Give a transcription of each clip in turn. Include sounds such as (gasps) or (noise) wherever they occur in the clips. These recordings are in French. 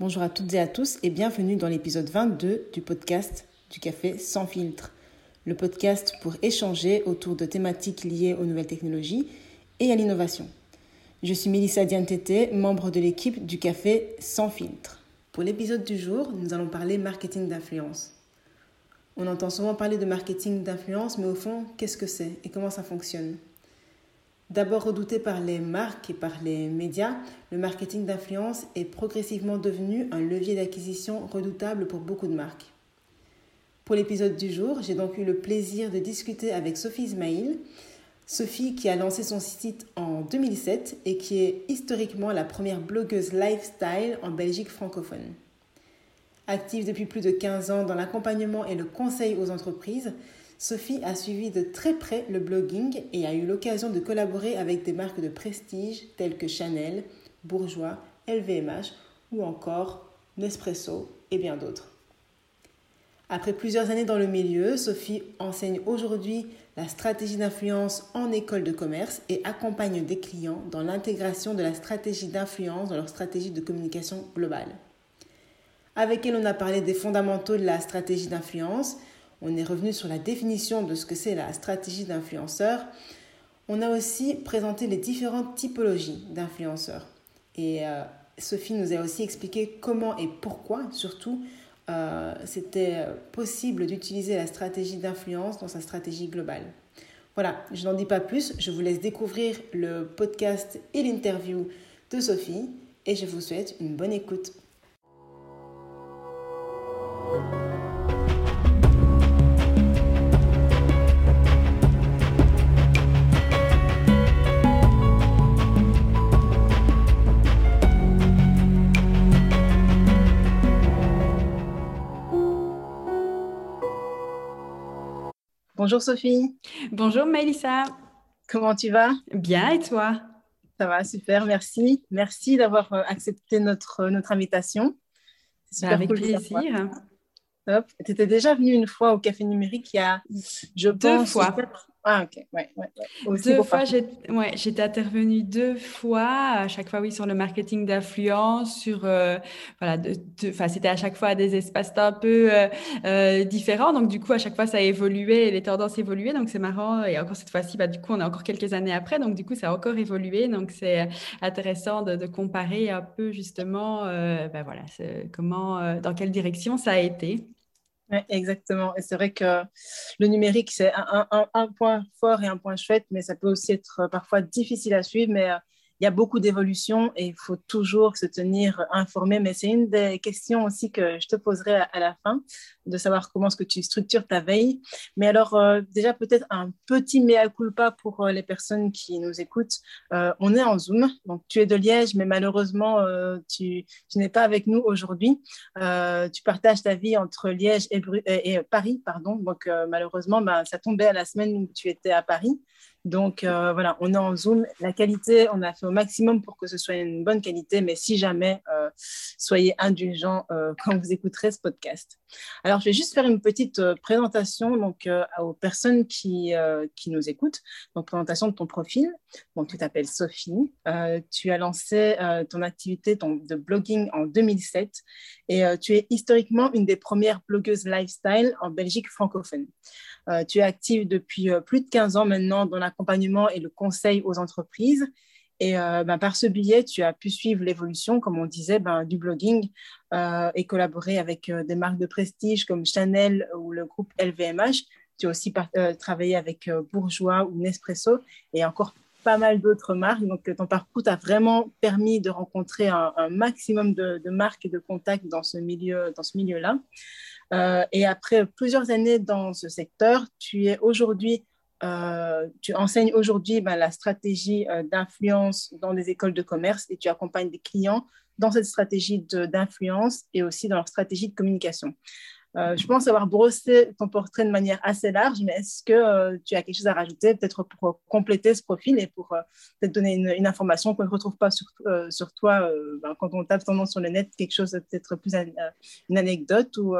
Bonjour à toutes et à tous et bienvenue dans l'épisode 22 du podcast du café sans filtre. Le podcast pour échanger autour de thématiques liées aux nouvelles technologies et à l'innovation. Je suis Mélissa Diantete, membre de l'équipe du café sans filtre. Pour l'épisode du jour, nous allons parler marketing d'influence. On entend souvent parler de marketing d'influence, mais au fond, qu'est-ce que c'est et comment ça fonctionne? D'abord redouté par les marques et par les médias, le marketing d'influence est progressivement devenu un levier d'acquisition redoutable pour beaucoup de marques. Pour l'épisode du jour, j'ai donc eu le plaisir de discuter avec Sophie Ismail. Sophie qui a lancé son site en 2007 et qui est historiquement la première blogueuse lifestyle en Belgique francophone. Active depuis plus de 15 ans dans l'accompagnement et le conseil aux entreprises, Sophie a suivi de très près le blogging et a eu l'occasion de collaborer avec des marques de prestige telles que Chanel, Bourgeois, LVMH ou encore Nespresso et bien d'autres. Après plusieurs années dans le milieu, Sophie enseigne aujourd'hui la stratégie d'influence en école de commerce et accompagne des clients dans l'intégration de la stratégie d'influence dans leur stratégie de communication globale. Avec elle, on a parlé des fondamentaux de la stratégie d'influence, on est revenu sur la définition de ce que c'est la stratégie d'influenceur. On a aussi présenté les différentes typologies d'influenceurs. Et euh, Sophie nous a aussi expliqué comment et pourquoi, surtout, euh, c'était possible d'utiliser la stratégie d'influence dans sa stratégie globale. Voilà, je n'en dis pas plus, je vous laisse découvrir le podcast et l'interview de Sophie et je vous souhaite une bonne écoute. Bonjour Sophie. Bonjour Mélissa. Comment tu vas? Bien et toi? Ça va, super, merci. Merci d'avoir euh, accepté notre, euh, notre invitation. Super Avec plaisir. Tu étais déjà venue une fois au Café Numérique il y a, je Deux pense, fois. Ah, ok, ouais, ouais, Deux fois, j'étais intervenue deux fois, à chaque fois, oui, sur le marketing d'influence, sur, euh, voilà, de, c'était à chaque fois des espaces un peu euh, euh, différents. Donc, du coup, à chaque fois, ça a évolué, les tendances évoluaient. Donc, c'est marrant. Et encore cette fois-ci, bah, du coup, on est encore quelques années après. Donc, du coup, ça a encore évolué. Donc, c'est intéressant de, comparer un peu, justement, bah, voilà, comment, dans quelle direction ça a été. Exactement. Et c'est vrai que le numérique, c'est un, un, point fort et un point chouette, mais ça peut aussi être parfois difficile à suivre. Mais euh, il y a beaucoup d'évolutions et il faut toujours se tenir informé. Mais c'est une des questions aussi que je te poserai à, la fin, de savoir comment est-ce que tu structures ta veille. Mais alors, euh, déjà, peut-être un petit mea culpa pour euh, les personnes qui nous écoutent. Euh, on est en Zoom, donc tu es de Liège, mais malheureusement, tu, n'es pas avec nous aujourd'hui. tu partages ta vie entre Liège et, et, Paris, pardon. Donc, malheureusement, ben, ça tombait à la semaine où tu étais à Paris. Donc euh, voilà, on est en Zoom. La qualité, on a fait au maximum pour que ce soit une bonne qualité, mais si jamais, euh, soyez indulgents euh, (laughs) quand vous écouterez ce podcast. Alors, je vais juste faire une petite présentation donc, aux personnes qui, qui nous écoutent. Donc, présentation de ton profil. Donc, tu t'appelles Sophie. tu as lancé ton activité de blogging en 2007 et tu es historiquement une des premières blogueuses lifestyle en Belgique francophone. Tu es active depuis plus de 15 ans maintenant dans l'accompagnement et le conseil aux entreprises. Et euh, ben, par ce billet, tu as pu suivre l'évolution, comme on disait, ben, du blogging et collaborer avec des marques de prestige comme Chanel ou le groupe LVMH. Tu as aussi travaillé avec Bourgeois ou Nespresso et encore pas mal d'autres marques. Donc, ton parcours t'a vraiment permis de rencontrer un, maximum de, marques et de contacts dans ce milieu, milieu-là. Euh, et après plusieurs années dans ce secteur, tu es aujourd'hui euh, tu enseignes aujourd'hui ben, la stratégie euh, d'influence dans les écoles de commerce et tu accompagnes des clients dans cette stratégie d'influence et aussi dans leur stratégie de communication. Euh, je pense avoir brossé ton portrait de manière assez large, mais est-ce que euh, tu as quelque chose à rajouter, peut-être pour compléter ce profil et pour euh, peut-être donner une, information qu'on ne retrouve pas sur, sur toi ben, quand on tape ton nom sur le net, quelque chose peut-être plus une anecdote ou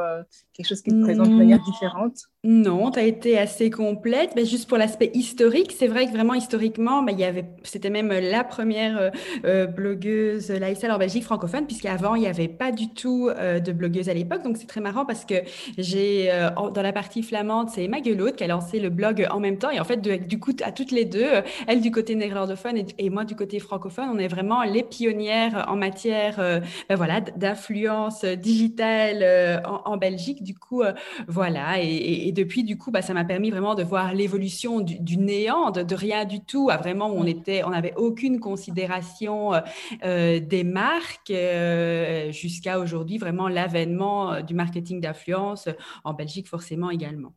quelque chose qui te présente de manière différente? Non, tu as été assez complète. Mais juste pour l'aspect historique, c'est vrai que vraiment historiquement, il y avait, c'était même la première euh, euh, blogueuse lifestyle en Belgique francophone, puisqu'avant, il n'y avait pas du tout euh, de blogueuse à l'époque. Donc, c'est très marrant parce que j'ai, dans la partie flamande, c'est Emma Gelot qui a lancé le blog en même temps. Et en fait, du coup, à toutes les deux, elle du côté néerlandophone et, moi du côté francophone, on est vraiment les pionnières en matière ben voilà, d'influence digitale en, Belgique. Du coup, voilà. et et depuis, du coup, bah, ça m'a permis vraiment de voir l'évolution du, néant, de, rien du tout, à vraiment où on était, on n'avait aucune considération euh, euh, des marques, euh, jusqu'à aujourd'hui, vraiment l'avènement du marketing d'influence en Belgique, forcément également.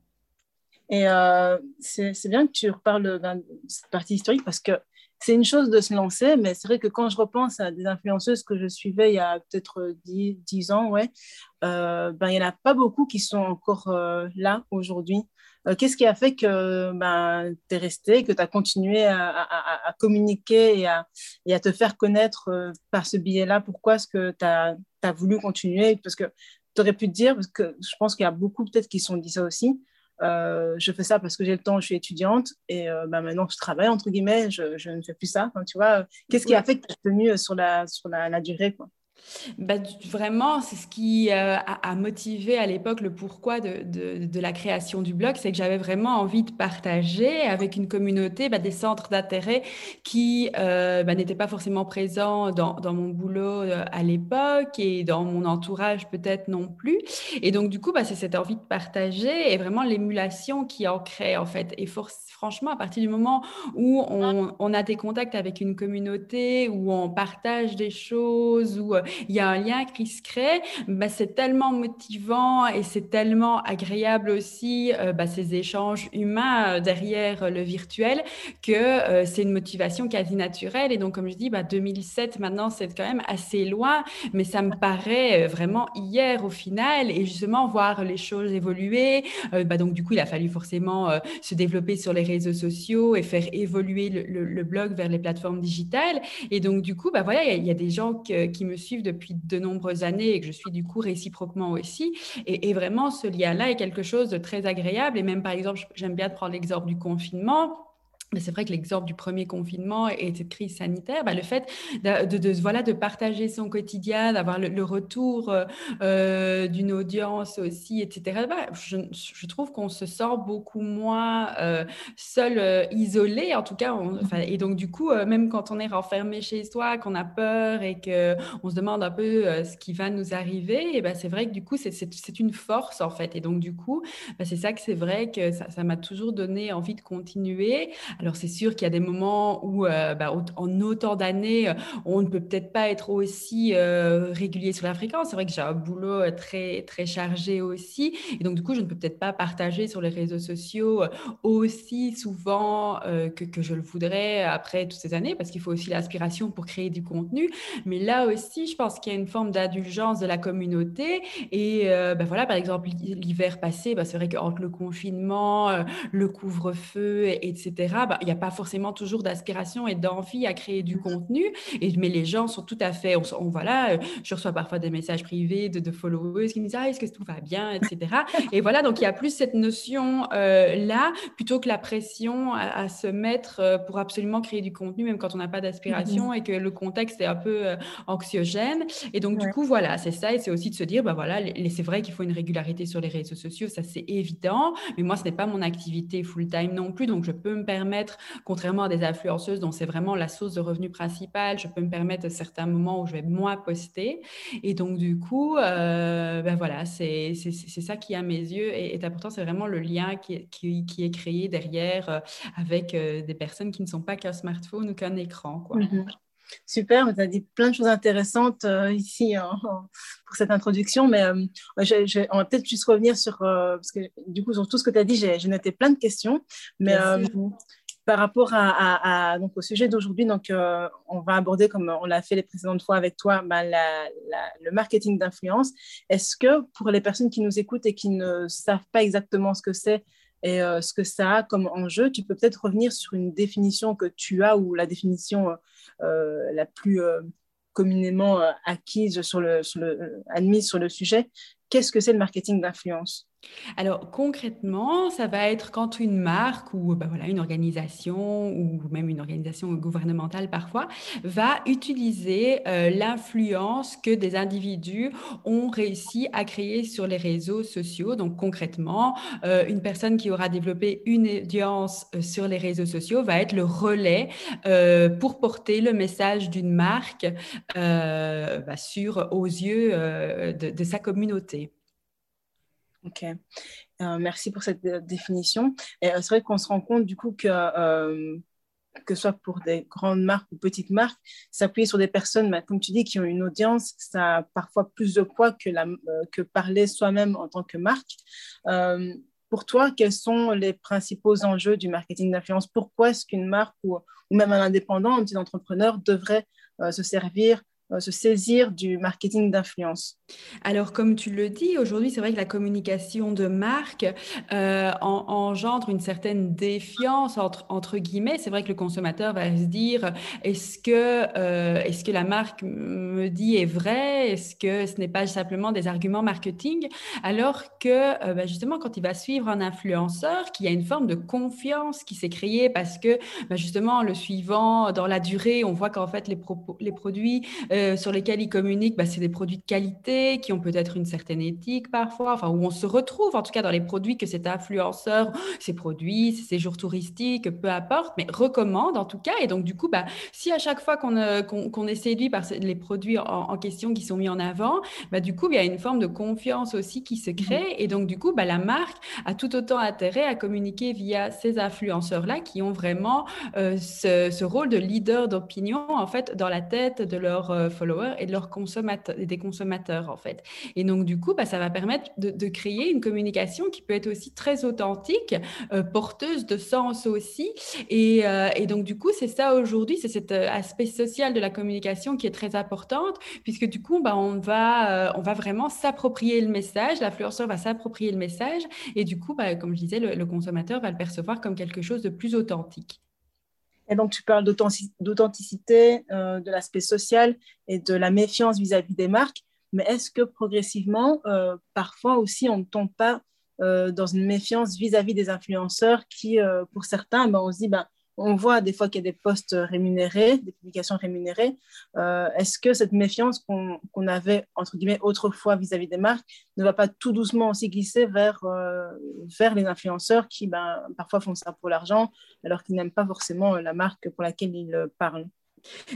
Et c'est bien que tu reparles de cette partie historique parce que c'est une chose de se lancer, mais c'est vrai que quand je repense à des influenceuses que je suivais il y a peut-être 10, ans, ouais, euh, ben, il n'y en a pas beaucoup qui sont encore euh, là aujourd'hui. Euh, qu'est-ce qui a fait que ben, tu es resté, que tu as continué à, communiquer et à, te faire connaître par ce billet-là Pourquoi est-ce que tu as, as, voulu continuer? Parce que tu aurais pu te dire, parce que je pense qu'il y a beaucoup peut-être qui se sont dit ça aussi, euh, je fais ça parce que j'ai le temps, je suis étudiante et euh, bah, maintenant que je travaille, entre guillemets, je, je ne fais plus ça. tu vois, qu'est-ce qui a fait que tu as tenu sur la, sur la, la durée quoi? Bah, vraiment, c'est ce qui euh, a, motivé à l'époque le pourquoi de, de, la création du blog, c'est que j'avais vraiment envie de partager avec une communauté bah, des centres d'intérêt qui euh, bah, n'étaient pas forcément présents dans, dans mon boulot euh, à l'époque et dans mon entourage peut-être non plus. Et donc du coup, c'est cette envie de partager et vraiment l'émulation qui en crée en fait. Et franchement, à partir du moment où on, on, a des contacts avec une communauté, où on partage des choses, où il y a un lien qui se crée, bah, c'est tellement motivant et c'est tellement agréable aussi euh, bah, ces échanges humains euh, derrière le virtuel que euh, c'est une motivation quasi naturelle. Et donc, comme je dis, bah, 2007, maintenant, c'est quand même assez loin, mais ça me paraît vraiment hier au final. Et justement, voir les choses évoluer, bah, donc du coup, il a fallu forcément se développer sur les réseaux sociaux et faire évoluer le, blog vers les plateformes digitales. Et donc, du coup, bah, voilà, il y, a des gens qui me suivent depuis de nombreuses années et que je suis du coup réciproquement aussi. Et, et vraiment, ce lien-là est quelque chose de très agréable. Et même, par exemple, j'aime bien prendre l'exemple du confinement c'est vrai que l'exemple du premier confinement et cette crise sanitaire, bah, le fait de, voilà, de partager son quotidien, d'avoir le, retour euh, euh, d'une audience aussi, etc., bah, je, trouve qu'on se sent beaucoup moins euh, seul, isolé, en tout cas. et donc, du coup, même quand on est renfermé chez soi, qu'on a peur et qu'on se demande un peu ce qui va nous arriver, bah, c'est vrai que du coup, c'est une force, en fait. Et donc, du coup, c'est ça que c'est vrai que ça m'a toujours donné envie de continuer. Alors, c'est sûr qu'il y a des moments où, euh, bah, en autant d'années, euh, on ne peut peut-être pas être aussi euh, régulier sur la fréquence. C'est vrai que j'ai un boulot très, très chargé aussi. Et donc, du coup, je ne peux peut-être pas partager sur les réseaux sociaux aussi souvent que, je le voudrais après toutes ces années, parce qu'il faut aussi l'aspiration pour créer du contenu. Mais là aussi, je pense qu'il y a une forme d'indulgence de la communauté. Et bah, voilà, par exemple, l'hiver passé, bah, c'est vrai qu'entre le confinement, le couvre-feu, etc., bah, il n'y a pas forcément toujours d'aspiration et d'envie à créer du contenu. Et, mais les gens sont tout à fait, on, voilà, euh, je reçois parfois des messages privés de, de followers qui me disent ah, est-ce que tout va bien, etc. et voilà, donc il y a plus cette notion euh, là plutôt que la pression à, se mettre euh, pour absolument créer du contenu, même quand on n'a pas d'aspiration mm-hmm. et que le contexte est un peu anxiogène. Et donc du coup, voilà, c'est ça. Et c'est aussi de se dire, bah voilà, c'est vrai qu'il faut une régularité sur les réseaux sociaux, ça c'est évident. Mais moi, ce n'est pas mon activité full time non plus, donc je peux me permettre contrairement à des influenceuses dont c'est vraiment la source de revenus principale, je peux me permettre certains moments où je vais moins poster. Et donc, du coup, euh, ben voilà, c'est ça qui, à mes yeux, est, est important. C'est vraiment le lien qui, qui, qui, est créé derrière euh, avec euh, des personnes qui ne sont pas qu'un smartphone ou qu'un écran. Quoi. Mm-hmm. Super, tu as dit plein de choses intéressantes ici pour cette introduction, mais on va peut-être juste revenir sur, parce que du coup, sur tout ce que tu as dit, j'ai noté plein de questions, mais par rapport à, au sujet d'aujourd'hui, euh, on va aborder, comme on l'a fait les précédentes fois avec toi, bah, le marketing d'influence. Est-ce que pour les personnes qui nous écoutent et qui ne savent pas exactement ce que c'est et euh, ce que ça a comme enjeu, tu peux peut-être revenir sur une définition que tu as ou la définition euh, la plus communément acquise sur le, admise sur le sujet. Qu'est-ce que c'est le marketing d'influence? Alors concrètement, ça va être quand une marque ou voilà, une organisation ou même une organisation gouvernementale parfois va utiliser euh, l'influence que des individus ont réussi à créer sur les réseaux sociaux. Donc concrètement, euh, une personne qui aura développé une audience euh, sur les réseaux sociaux va être le relais pour porter le message d'une marque bah, sur aux yeux de sa communauté. Ok. Euh, merci pour cette euh, définition. Et euh, c'est vrai qu'on se rend compte du coup que, que ce soit pour des grandes marques ou petites marques, s'appuyer sur des personnes, bah, comme tu dis, qui ont une audience, ça a parfois plus de poids que, que parler soi-même en tant que marque. pour toi, quels sont les principaux enjeux du marketing d'influence? Pourquoi est-ce qu'une marque ou, ou, même un indépendant, un petit entrepreneur devrait se servir se saisir du marketing d'influence. Alors, comme tu le dis, aujourd'hui, c'est vrai que la communication de marque euh, engendre une certaine défiance entre, entre guillemets. C'est vrai que le consommateur va se dire est-ce que, euh, est-ce que la marque me dit est vrai? Est-ce que ce n'est pas simplement des arguments marketing? Alors que, bah, justement, quand il va suivre un influenceur, qu'il y a une forme de confiance qui s'est créée parce que, bah, justement, le suivant, dans la durée, on voit qu'en fait, les, les produits euh, sur lesquels ils communiquent, bah, c'est des produits de qualité qui ont peut-être une certaine éthique parfois, enfin, où on se retrouve en tout cas dans les produits que cet influenceur, (gasps) ses produits, ses séjours touristiques, peu importe, mais recommande en tout cas. Et donc, du coup, bah, si à chaque fois qu'on euh, est séduit par les produits en, question qui sont mis en avant, bah, du coup, il y a une forme de confiance aussi qui se crée. Mmh. Et donc, du coup, bah, la marque a tout autant intérêt à communiquer via ces influenceurs-là qui ont vraiment euh, ce, ce, rôle de leader d'opinion, en fait, dans la tête de leur followers et de leurs consommateurs, des consommateurs en fait. Et donc du coup, bah, ça va permettre de, créer une communication qui peut être aussi très authentique, euh, porteuse de sens aussi. Et, euh, et donc du coup, c'est ça aujourd'hui, c'est cet euh, aspect social de la communication qui est très importante, puisque du coup, bah, on va, on va vraiment s'approprier le message, l'influenceur va s'approprier le message, et du coup, bah, comme je disais, le consommateur va le percevoir comme quelque chose de plus authentique. Et donc, tu parles d'authenticité, euh, de l'aspect social et de la méfiance vis-à-vis des marques. Mais est-ce que progressivement, euh, parfois aussi, on ne tombe pas euh, dans une méfiance vis-à-vis des influenceurs qui, pour certains, ben, on se dit, ben, on voit des fois qu'il y a des postes rémunérés, des publications rémunérées. Euh, est-ce que cette méfiance qu'on avait, entre guillemets, autrefois vis-à-vis des marques, ne va pas tout doucement aussi glisser vers, euh, les influenceurs qui, ben, parfois, font ça pour l'argent, alors qu'ils n'aiment pas forcément la marque pour laquelle ils parlent?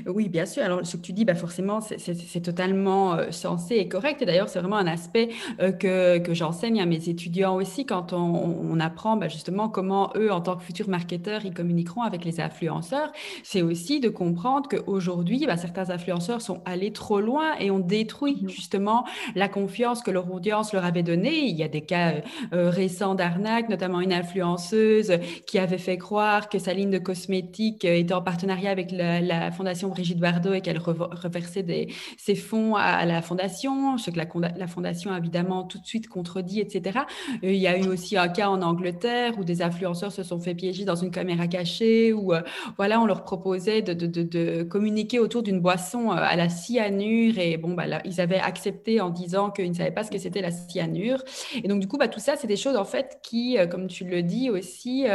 Oui, bien sûr. Alors, ce que tu dis, bah forcément, c'est totalement euh, sensé et correct. Et d'ailleurs, c'est vraiment un aspect euh, que, que j'enseigne à mes étudiants aussi quand on, on apprend bah, justement comment eux, en tant que futurs marketeurs, ils communiqueront avec les influenceurs. C'est aussi de comprendre qu'aujourd'hui, bah, certains influenceurs sont allés trop loin et ont détruit mmh justement la confiance que leur audience leur avait donnée. Il y a des cas euh, récents d'arnaque, notamment une influenceuse qui avait fait croire que sa ligne de cosmétiques était en partenariat avec la, la Fondation Brigitte Bardot et qu'elle reversait ses fonds à, la Fondation, ce que la, Fondation a évidemment tout de suite contredit, etc. Euh, il y a eu aussi un cas en Angleterre où des influenceurs se sont fait piéger dans une caméra cachée, où euh, voilà, on leur proposait de, communiquer autour d'une boisson euh, à la cyanure et bon, bah, là, ils avaient accepté en disant qu'ils ne savaient pas ce que c'était la cyanure. Et donc, du coup, bah, tout ça, c'est des choses en fait qui, comme tu le dis aussi,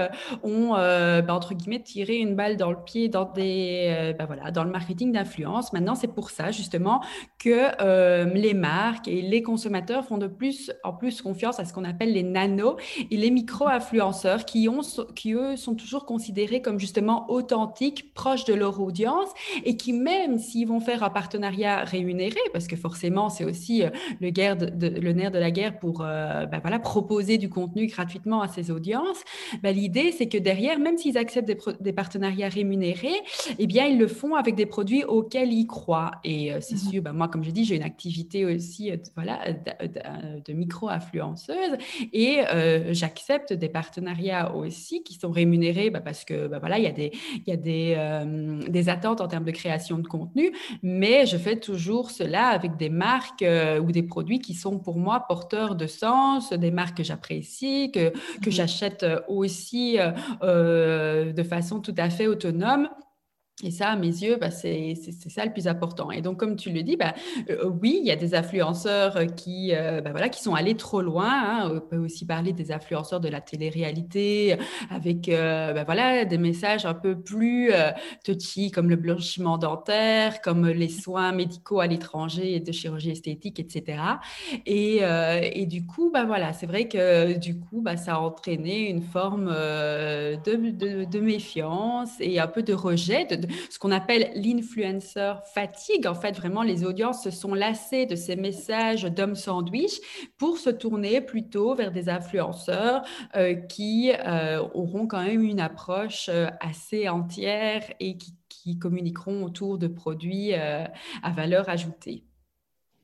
ont, bah, entre guillemets, tiré une balle dans le pied dans des, bah, dans le marketing d'influence. Maintenant, c'est pour ça justement que euh, les marques et les consommateurs font de plus en plus confiance à ce qu'on appelle les nanos et les micro-influenceurs qui, eux, sont toujours considérés comme justement authentiques, proches de leur audience et qui, même s'ils vont faire un partenariat rémunéré, parce que forcément, c'est aussi euh, le, nerf de la guerre pour euh, bah, proposer du contenu gratuitement à ces audiences, bah, l'idée, c'est que derrière, même s'ils acceptent des, des partenariats rémunérés, eh bien, ils le font avec des produits auxquels ils croient. Et euh, c'est mmh sûr, bah, moi, comme je dis, j'ai une activité aussi euh, voilà, de, micro-influenceuse. Et euh, j'accepte des partenariats aussi qui sont rémunérés bah, parce que bah, voilà, il y a, des, y a des, des, attentes en termes de création de contenu, mais je fais toujours cela avec des marques ou des produits qui sont pour moi porteurs de sens, des marques que j'apprécie, que, que mmh j'achète aussi de façon tout à fait autonome Et ça, à mes yeux, bah, c'est ça le plus important. Et donc, comme tu le dis, bah, euh, oui, il y a des influenceurs qui, euh, bah, voilà, qui sont allés trop loin. Hein. On peut aussi parler des influenceurs de la télé-réalité avec voilà, des messages un peu plus touchy, comme le blanchiment dentaire, comme les soins médicaux à l'étranger et de chirurgie esthétique, etc. Et, du coup, bah, voilà, c'est vrai que du coup, ça a entraîné une forme de, méfiance et un peu de rejet, ce qu'on appelle l'influencer fatigue. En fait, vraiment, les audiences se sont lassées de ces messages d'hommes sandwich pour se tourner plutôt vers des influenceurs euh, qui euh, auront quand même une approche euh, assez entière et qui, communiqueront autour de produits à valeur ajoutée.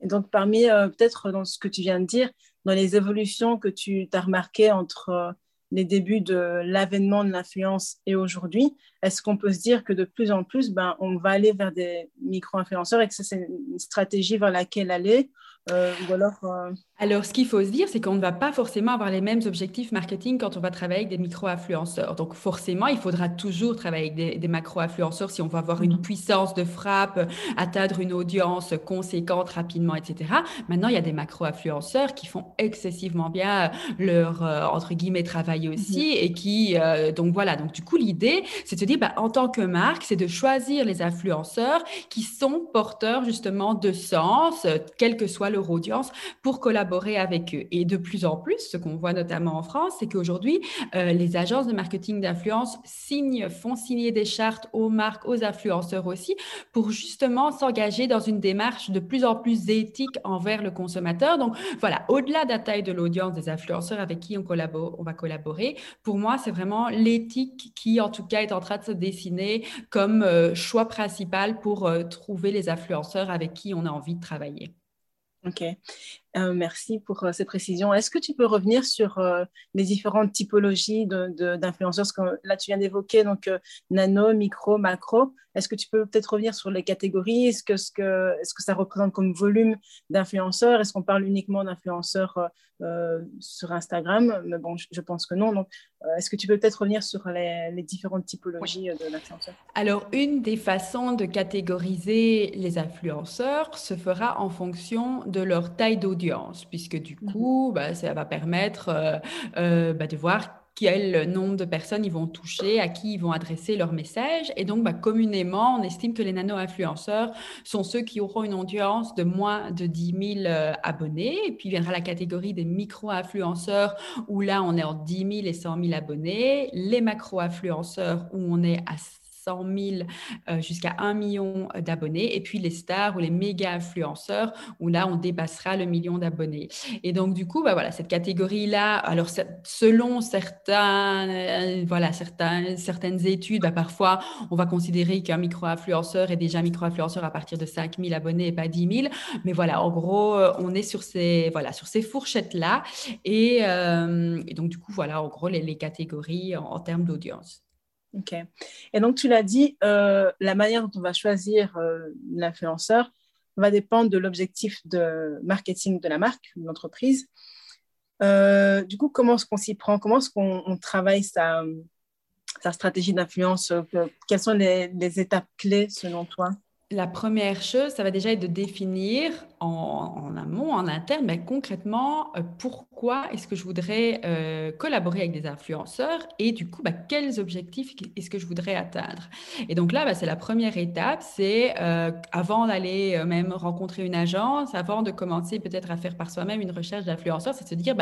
Et donc, parmi, peut-être dans ce que tu viens de dire, dans les évolutions que tu as remarquées entre les débuts de l'avènement de l'influence et aujourd'hui, est-ce qu'on peut se dire que de plus en plus, ben, on va aller vers des micro-influenceurs et que c'est une stratégie vers laquelle aller euh, alors, euh, alors, ce qu'il faut se dire, c'est qu'on ne va pas forcément avoir les mêmes objectifs marketing quand on va travailler avec des micro-influenceurs. Donc, forcément, il faudra toujours travailler avec des, macro-influenceurs si on veut avoir une mhm. puissance de frappe, atteindre une audience conséquente rapidement, etc. Maintenant, il y a des macro-influenceurs qui font excessivement bien leur, euh, entre guillemets, travail aussi mhm. et qui, donc voilà. Donc, du coup, l'idée, c'est de se dire, bah, en tant que marque, c'est de choisir les influenceurs qui sont porteurs justement de sens, quel que soit leur audience pour collaborer avec eux. Et de plus en plus, ce qu'on voit notamment en France, c'est qu'aujourd'hui, euh, les agences de marketing d'influence signent, font signer des chartes aux marques, aux influenceurs aussi, pour justement s'engager dans une démarche de plus en plus éthique envers le consommateur. Donc voilà, au-delà de la taille de l'audience des influenceurs avec qui on, collabore, on va collaborer, pour moi, c'est vraiment l'éthique qui, en tout cas, est en train de se dessiner comme euh, choix principal pour euh, trouver les influenceurs avec qui on a envie de travailler. Ok, euh, merci pour euh, ces précisions. Est-ce que tu peux revenir sur euh, les différentes typologies d'influenceurs? De, Là, tu viens d'évoquer donc nano, micro, macro. Est-ce que tu peux peut-être revenir sur les catégories? Est-ce que, ce que, est -ce que ça représente comme volume d'influenceurs? Est-ce qu'on parle uniquement d'influenceurs sur Instagram? Mais bon, je, pense que non. Donc, est-ce que tu peux peut-être revenir sur les, les différentes typologies de d'influenceurs Alors, une des façons de catégoriser les influenceurs se fera en fonction de leur taille d'audience, puisque du mmh coup, bah, ça va permettre euh, euh, bah, de voir quel nombre de personnes ils vont toucher, à qui ils vont adresser leur message. Et donc, bah, communément, on estime que les nano-influenceurs sont ceux qui auront une audience de moins de 10 000 euh, abonnés. Et puis viendra la catégorie des micro-influenceurs, où là, on est en 10 000 et 100 000 abonnés. Les macro-influenceurs, où on est à 100 000 euh, jusqu'à 1 million euh, d'abonnés. Et puis les stars ou les méga influenceurs, où là, on dépassera le million d'abonnés. Et donc, du coup, bah, voilà, cette catégorie-là, alors selon certains, euh, voilà, certains, certaines études, bah, parfois, on va considérer qu'un micro-influenceur est déjà micro-influenceur à partir de 5 000 abonnés et pas 10 000. Mais voilà, en gros, on est sur ces, voilà, sur ces fourchettes-là. Et, donc, du coup, voilà, en gros, les, catégories en termes d'audience. Ok. Et donc, tu l'as dit, euh, la manière dont on va choisir euh, l'influenceur va dépendre de l'objectif de marketing de la marque, de l'entreprise. Euh, du coup, comment est-ce qu'on s'y prend? Comment est-ce qu'on travaille sa, stratégie d'influence? Quelles sont les étapes clés selon toi? La première chose, ça va déjà être de définir en, amont, en interne, mais concrètement, euh, pourquoi est-ce que je voudrais euh, collaborer avec des influenceurs et du coup, bah, quels objectifs est-ce que je voudrais atteindre. Et donc là, bah, c'est la première étape, c'est euh, avant d'aller même rencontrer une agence, avant de commencer peut-être à faire par soi-même une recherche d'influenceurs, c'est de se dire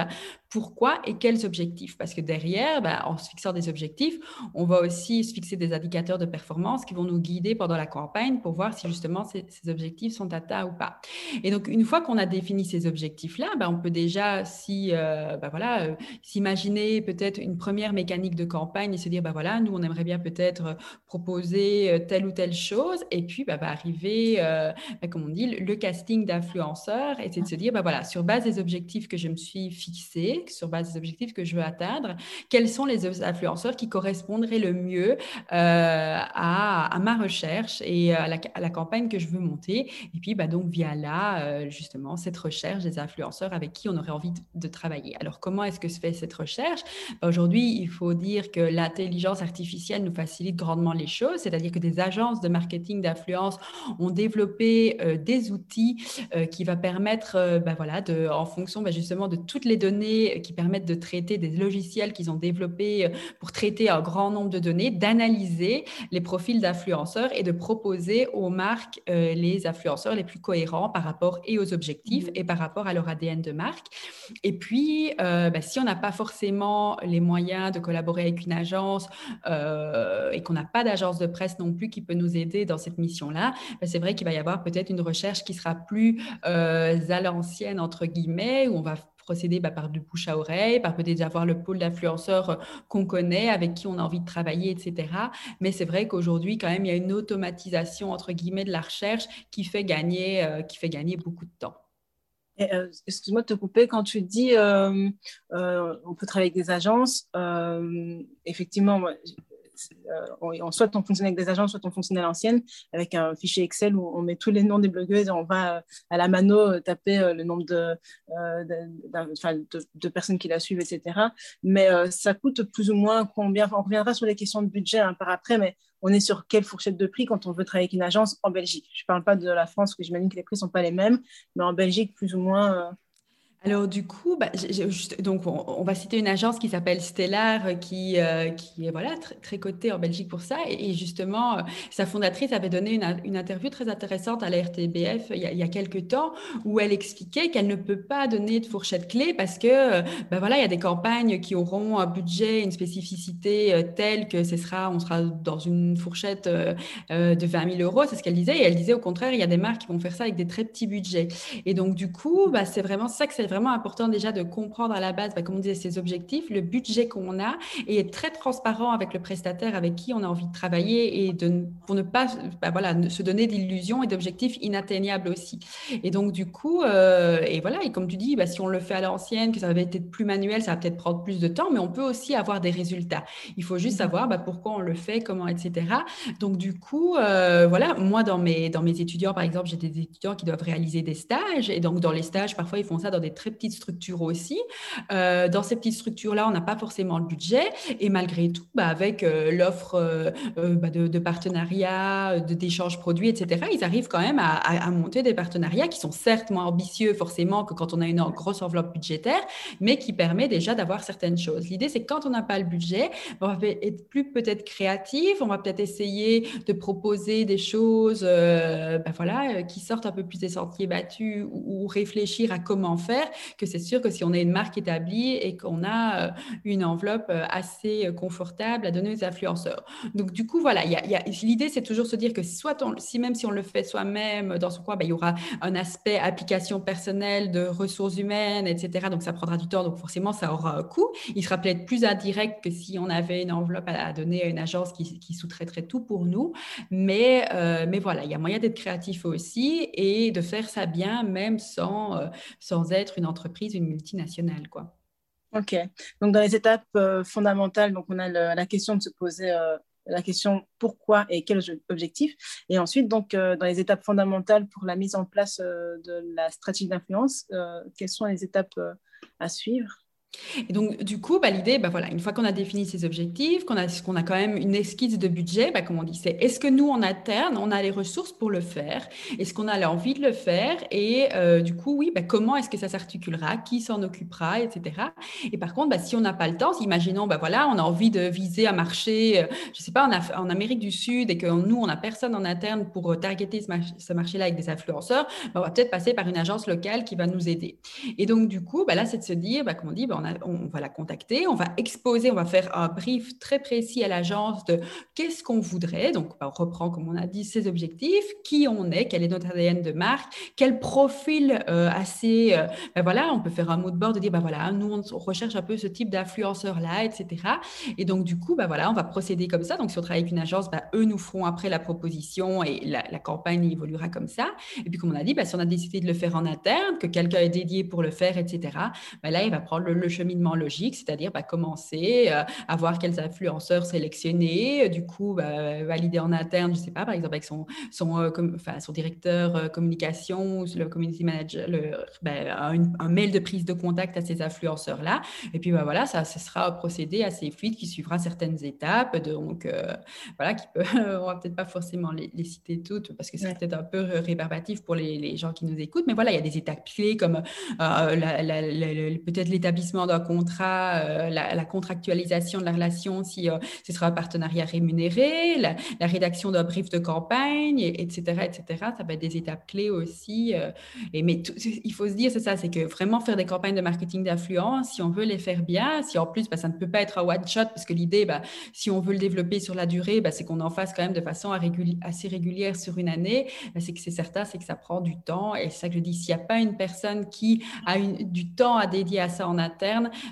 pourquoi et quels objectifs? Parce que derrière, en se fixant des objectifs, on va aussi se fixer des indicateurs de performance qui vont nous guider pendant la campagne pour voir si justement ces, objectifs sont atteints ou pas. Et donc, une fois qu'on a défini ces objectifs-là, bah, on peut déjà si, euh, bah, voilà, euh, s'imaginer peut-être une première mécanique de campagne et se dire, bah, voilà, nous, on aimerait bien peut-être proposer euh, telle ou telle chose. Et puis, bah, va arriver, bah, comme on dit, le, casting d'influenceurs. Et c'est de se dire, bah, voilà, sur base des objectifs que je me suis fixés, sur base des objectifs que je veux atteindre, quels sont les influenceurs qui correspondraient le mieux à, ma recherche et à la, campagne que je veux monter. Et puis, bah, donc, via là, euh, justement cette recherche des influenceurs avec qui on aurait envie de, travailler. Alors, comment est-ce que se fait cette recherche? Ben, Aujourd'hui, il faut dire que l'intelligence artificielle nous facilite grandement les choses, c'est-à-dire que des agences de marketing d'influence ont développé euh, des outils euh, qui va permettre, ben, voilà, de, en fonction ben, justement de toutes les données qui permettent de traiter des logiciels qu'ils ont développés pour traiter un grand nombre de données, d'analyser les profils d'influenceurs et de proposer aux marques les influenceurs les plus cohérents par rapport et aux objectifs mmh. et par rapport à leur ADN de marque. Et puis, ben, si on n'a pas forcément les moyens de collaborer avec une agence et qu'on n'a pas d'agence de presse non plus qui peut nous aider dans cette mission-là, ben, c'est vrai qu'il va y avoir peut-être une recherche qui sera plus euh, à l'ancienne, entre guillemets, où on va procéder bah, par du bouche à oreille, par peut-être avoir le pôle d'influenceurs euh, qu'on connaît, avec qui on a envie de travailler, etc. Mais c'est vrai qu'aujourd'hui, quand même, il y a une automatisation, entre guillemets, de la recherche qui fait gagner, euh, qui fait gagner beaucoup de temps. Excuse-moi de te couper, quand tu dis on peut travailler avec des agences, effectivement, euh, soit on fonctionne avec des agences, soit on fonctionne à l'ancienne, avec un fichier Excel où on met tous les noms des blogueuses et on va euh, à la mano euh, taper le nombre de, de, personnes qui la suivent, etc. Mais ça coûte plus ou moins combien? On reviendra sur les questions de budget hein, par après, mais on est sur quelle fourchette de prix quand on veut travailler avec une agence en Belgique? Je ne parle pas de la France, parce que j'imagine que les prix ne sont pas les mêmes, mais en Belgique, plus ou moins, alors du coup, bah, donc on, va citer une agence qui s'appelle Stellar, euh, qui, euh, qui est voilà très, cotée en Belgique pour ça. Et, justement, euh, sa fondatrice avait donné une, interview très intéressante à la RTBF il y, a, quelques temps, où elle expliquait qu'elle ne peut pas donner de fourchette clé parce que bah, voilà, il y a des campagnes qui auront un budget, une spécificité telle que ce sera, on sera dans une fourchette de 20 000 euros. C'est ce qu'elle disait. Et elle disait au contraire, il y a des marques qui vont faire ça avec des très petits budgets. Et donc du coup, bah, c'est vraiment ça que vraiment important déjà de comprendre à la base, bah, comme on disait, ses objectifs, le budget qu'on a et être très transparent avec le prestataire avec qui on a envie de travailler et de, pour ne pas bah, voilà, se donner d'illusions et d'objectifs inatteignables aussi. Et donc, du coup, euh, et voilà, et comme tu dis, bah, si on le fait à l'ancienne, que ça va être plus manuel, ça va peut-être prendre plus de temps, mais on peut aussi avoir des résultats. Il faut juste savoir pourquoi on le fait, comment, etc. Donc, du coup, euh, voilà, moi, dans mes, dans mes étudiants, par exemple, j'ai des étudiants qui doivent réaliser des stages. Et donc, dans les stages, parfois, ils font ça dans des très petites structures aussi. Euh, dans ces petites structures-là, on n'a pas forcément le budget. Et malgré tout, bah, avec euh, l'offre euh, bah, de, de partenariats, d'échanges produits, etc., ils arrivent quand même à, monter des partenariats qui sont certes moins ambitieux forcément que quand on a une grosse enveloppe budgétaire, mais qui permet déjà d'avoir certaines choses. L'idée, c'est que quand on n'a pas le budget, on va être plus peut-être créatif, on va peut-être essayer de proposer des choses bah, voilà, qui sortent un peu plus des sentiers battus ou réfléchir à comment faire que c'est sûr que si on est une marque établie et qu'on a euh, une enveloppe euh, assez euh, confortable à donner aux influenceurs. Donc, du coup, voilà, l'idée, c'est toujours se dire que soit si même si on le fait soi-même dans son coin, ben, il y aura un aspect application personnelle de ressources humaines, etc. Donc, ça prendra du temps. Donc, forcément, ça aura un coût. Il sera peut-être plus indirect que si on avait une enveloppe à, donner à une agence qui, qui sous-traiterait tout pour nous. Mais, mais voilà, il y a moyen d'être créatif aussi et de faire ça bien, même sans, sans être une entreprise une multinationale. Quoi. Ok. Donc, dans les étapes euh, fondamentales, donc on a la question de se poser euh, la question pourquoi et quel objectif. Et ensuite, donc, euh, dans les étapes fondamentales pour la mise en place de la stratégie d'influence, quelles sont les étapes à suivre? Et donc, du coup, bah, l'idée, bah, voilà, une fois qu'on a défini ces objectifs, qu'on a, qu'on a quand même une esquisse de budget, bah, comme on dit, c'est est-ce que nous, en interne, on a les ressources pour le faire? Est-ce qu'on a l'envie de le faire? Et euh, du coup, oui, bah, comment est-ce que ça s'articulera? Qui s'en occupera? Etc. Et par contre, bah, si on n'a pas le temps, imaginons, bah, voilà, on a envie de viser un marché, euh, je ne sais pas, en, Amérique du Sud et que nous, on n'a personne en interne pour euh, targeter ce, marché-là avec des influenceurs, bah, on va peut-être passer par une agence locale qui va nous aider. Et donc, du coup, bah, là, c'est de se dire, bah, comme on dit, bah, on, va la contacter, on va exposer, on va faire un brief très précis à l'agence de qu'est-ce qu'on voudrait. Donc, on reprend, comme on a dit, ses objectifs, qui on est, quel est notre ADN de marque, quel profil euh, assez. Euh, ben voilà, on peut faire un mot de bord de dire, ben voilà, nous, on recherche un peu ce type d'influenceur-là, etc. Et donc, du coup, ben voilà, on va procéder comme ça. Donc, si on travaille avec une agence, ben, eux nous feront après la proposition et la, campagne évoluera comme ça. Et puis, comme on a dit, ben, si on a décidé de le faire en interne, que quelqu'un est dédié pour le faire, etc., ben là, il va prendre le le cheminement logique, c'est-à-dire bah, commencer à voir quels influenceurs sélectionner, du coup bah, valider en interne, je ne sais pas, par exemple avec son, son, son directeur communication, le community manager, le, bah, un, mail de prise de contact à ces influenceurs-là. Et puis voilà, ça, ce sera un procédé assez fluide qui suivra certaines étapes. Donc voilà, qui peut, (laughs) on va peut-être pas forcément les, citer toutes parce que c'est peut-être un peu rébarbatif pour les, les, gens qui nous écoutent, mais voilà, il y a des étapes clés comme peut-être l'établissement d'un contrat, euh, la, contractualisation de la relation si euh, ce sera un partenariat rémunéré, la, rédaction d'un brief de campagne, etc., etc. Ça va être des étapes clés aussi. Euh, mais il faut se dire, c'est ça, c'est que vraiment faire des campagnes de marketing d'influence, si on veut les faire bien, si en plus, bah, ça ne peut pas être un one-shot, parce que l'idée, bah, si on veut le développer sur la durée, bah, c'est qu'on en fasse quand même de façon assez régulière sur une année, c'est que c'est certain, c'est que ça prend du temps. Et c'est ça que je dis, s'il n'y a pas une personne qui a du temps à dédier à ça en interne,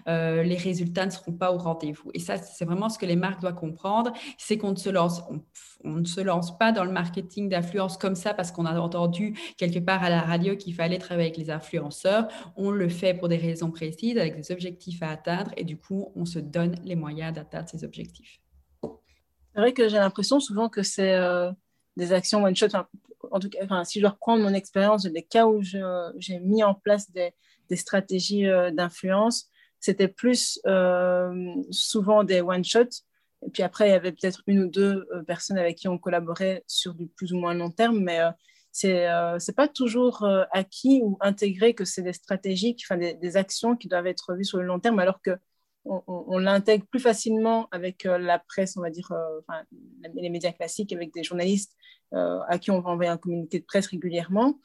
euh, les résultats ne seront pas au rendez-vous. Et ça, c'est vraiment ce que les marques doivent comprendre, c'est qu'on ne se lance, on, ne se lance pas dans le marketing d'influence comme ça parce qu'on a entendu quelque part à la radio qu'il fallait travailler avec les influenceurs. On le fait pour des raisons précises, avec des objectifs à atteindre, et du coup, on se donne les moyens d'atteindre ces objectifs. C'est vrai que j'ai l'impression souvent que c'est euh, des actions one shot. en tout cas, enfin, si je dois reprendre mon expérience des cas où j'ai mis en place des, des stratégies euh, d'influence, c'était plus euh, souvent des one-shots. Et puis après, il y avait peut-être une ou deux euh, personnes avec qui on collaborait sur du plus ou moins long terme, mais c'est n'est pas toujours acquis ou intégré que c'est des stratégies, enfin, des, actions qui doivent être vues sur le long terme, alors que on, l'intègre plus facilement avec la presse, on va dire, les médias classiques, avec des journalistes à qui on va envoyer un communiqué de presse régulièrement,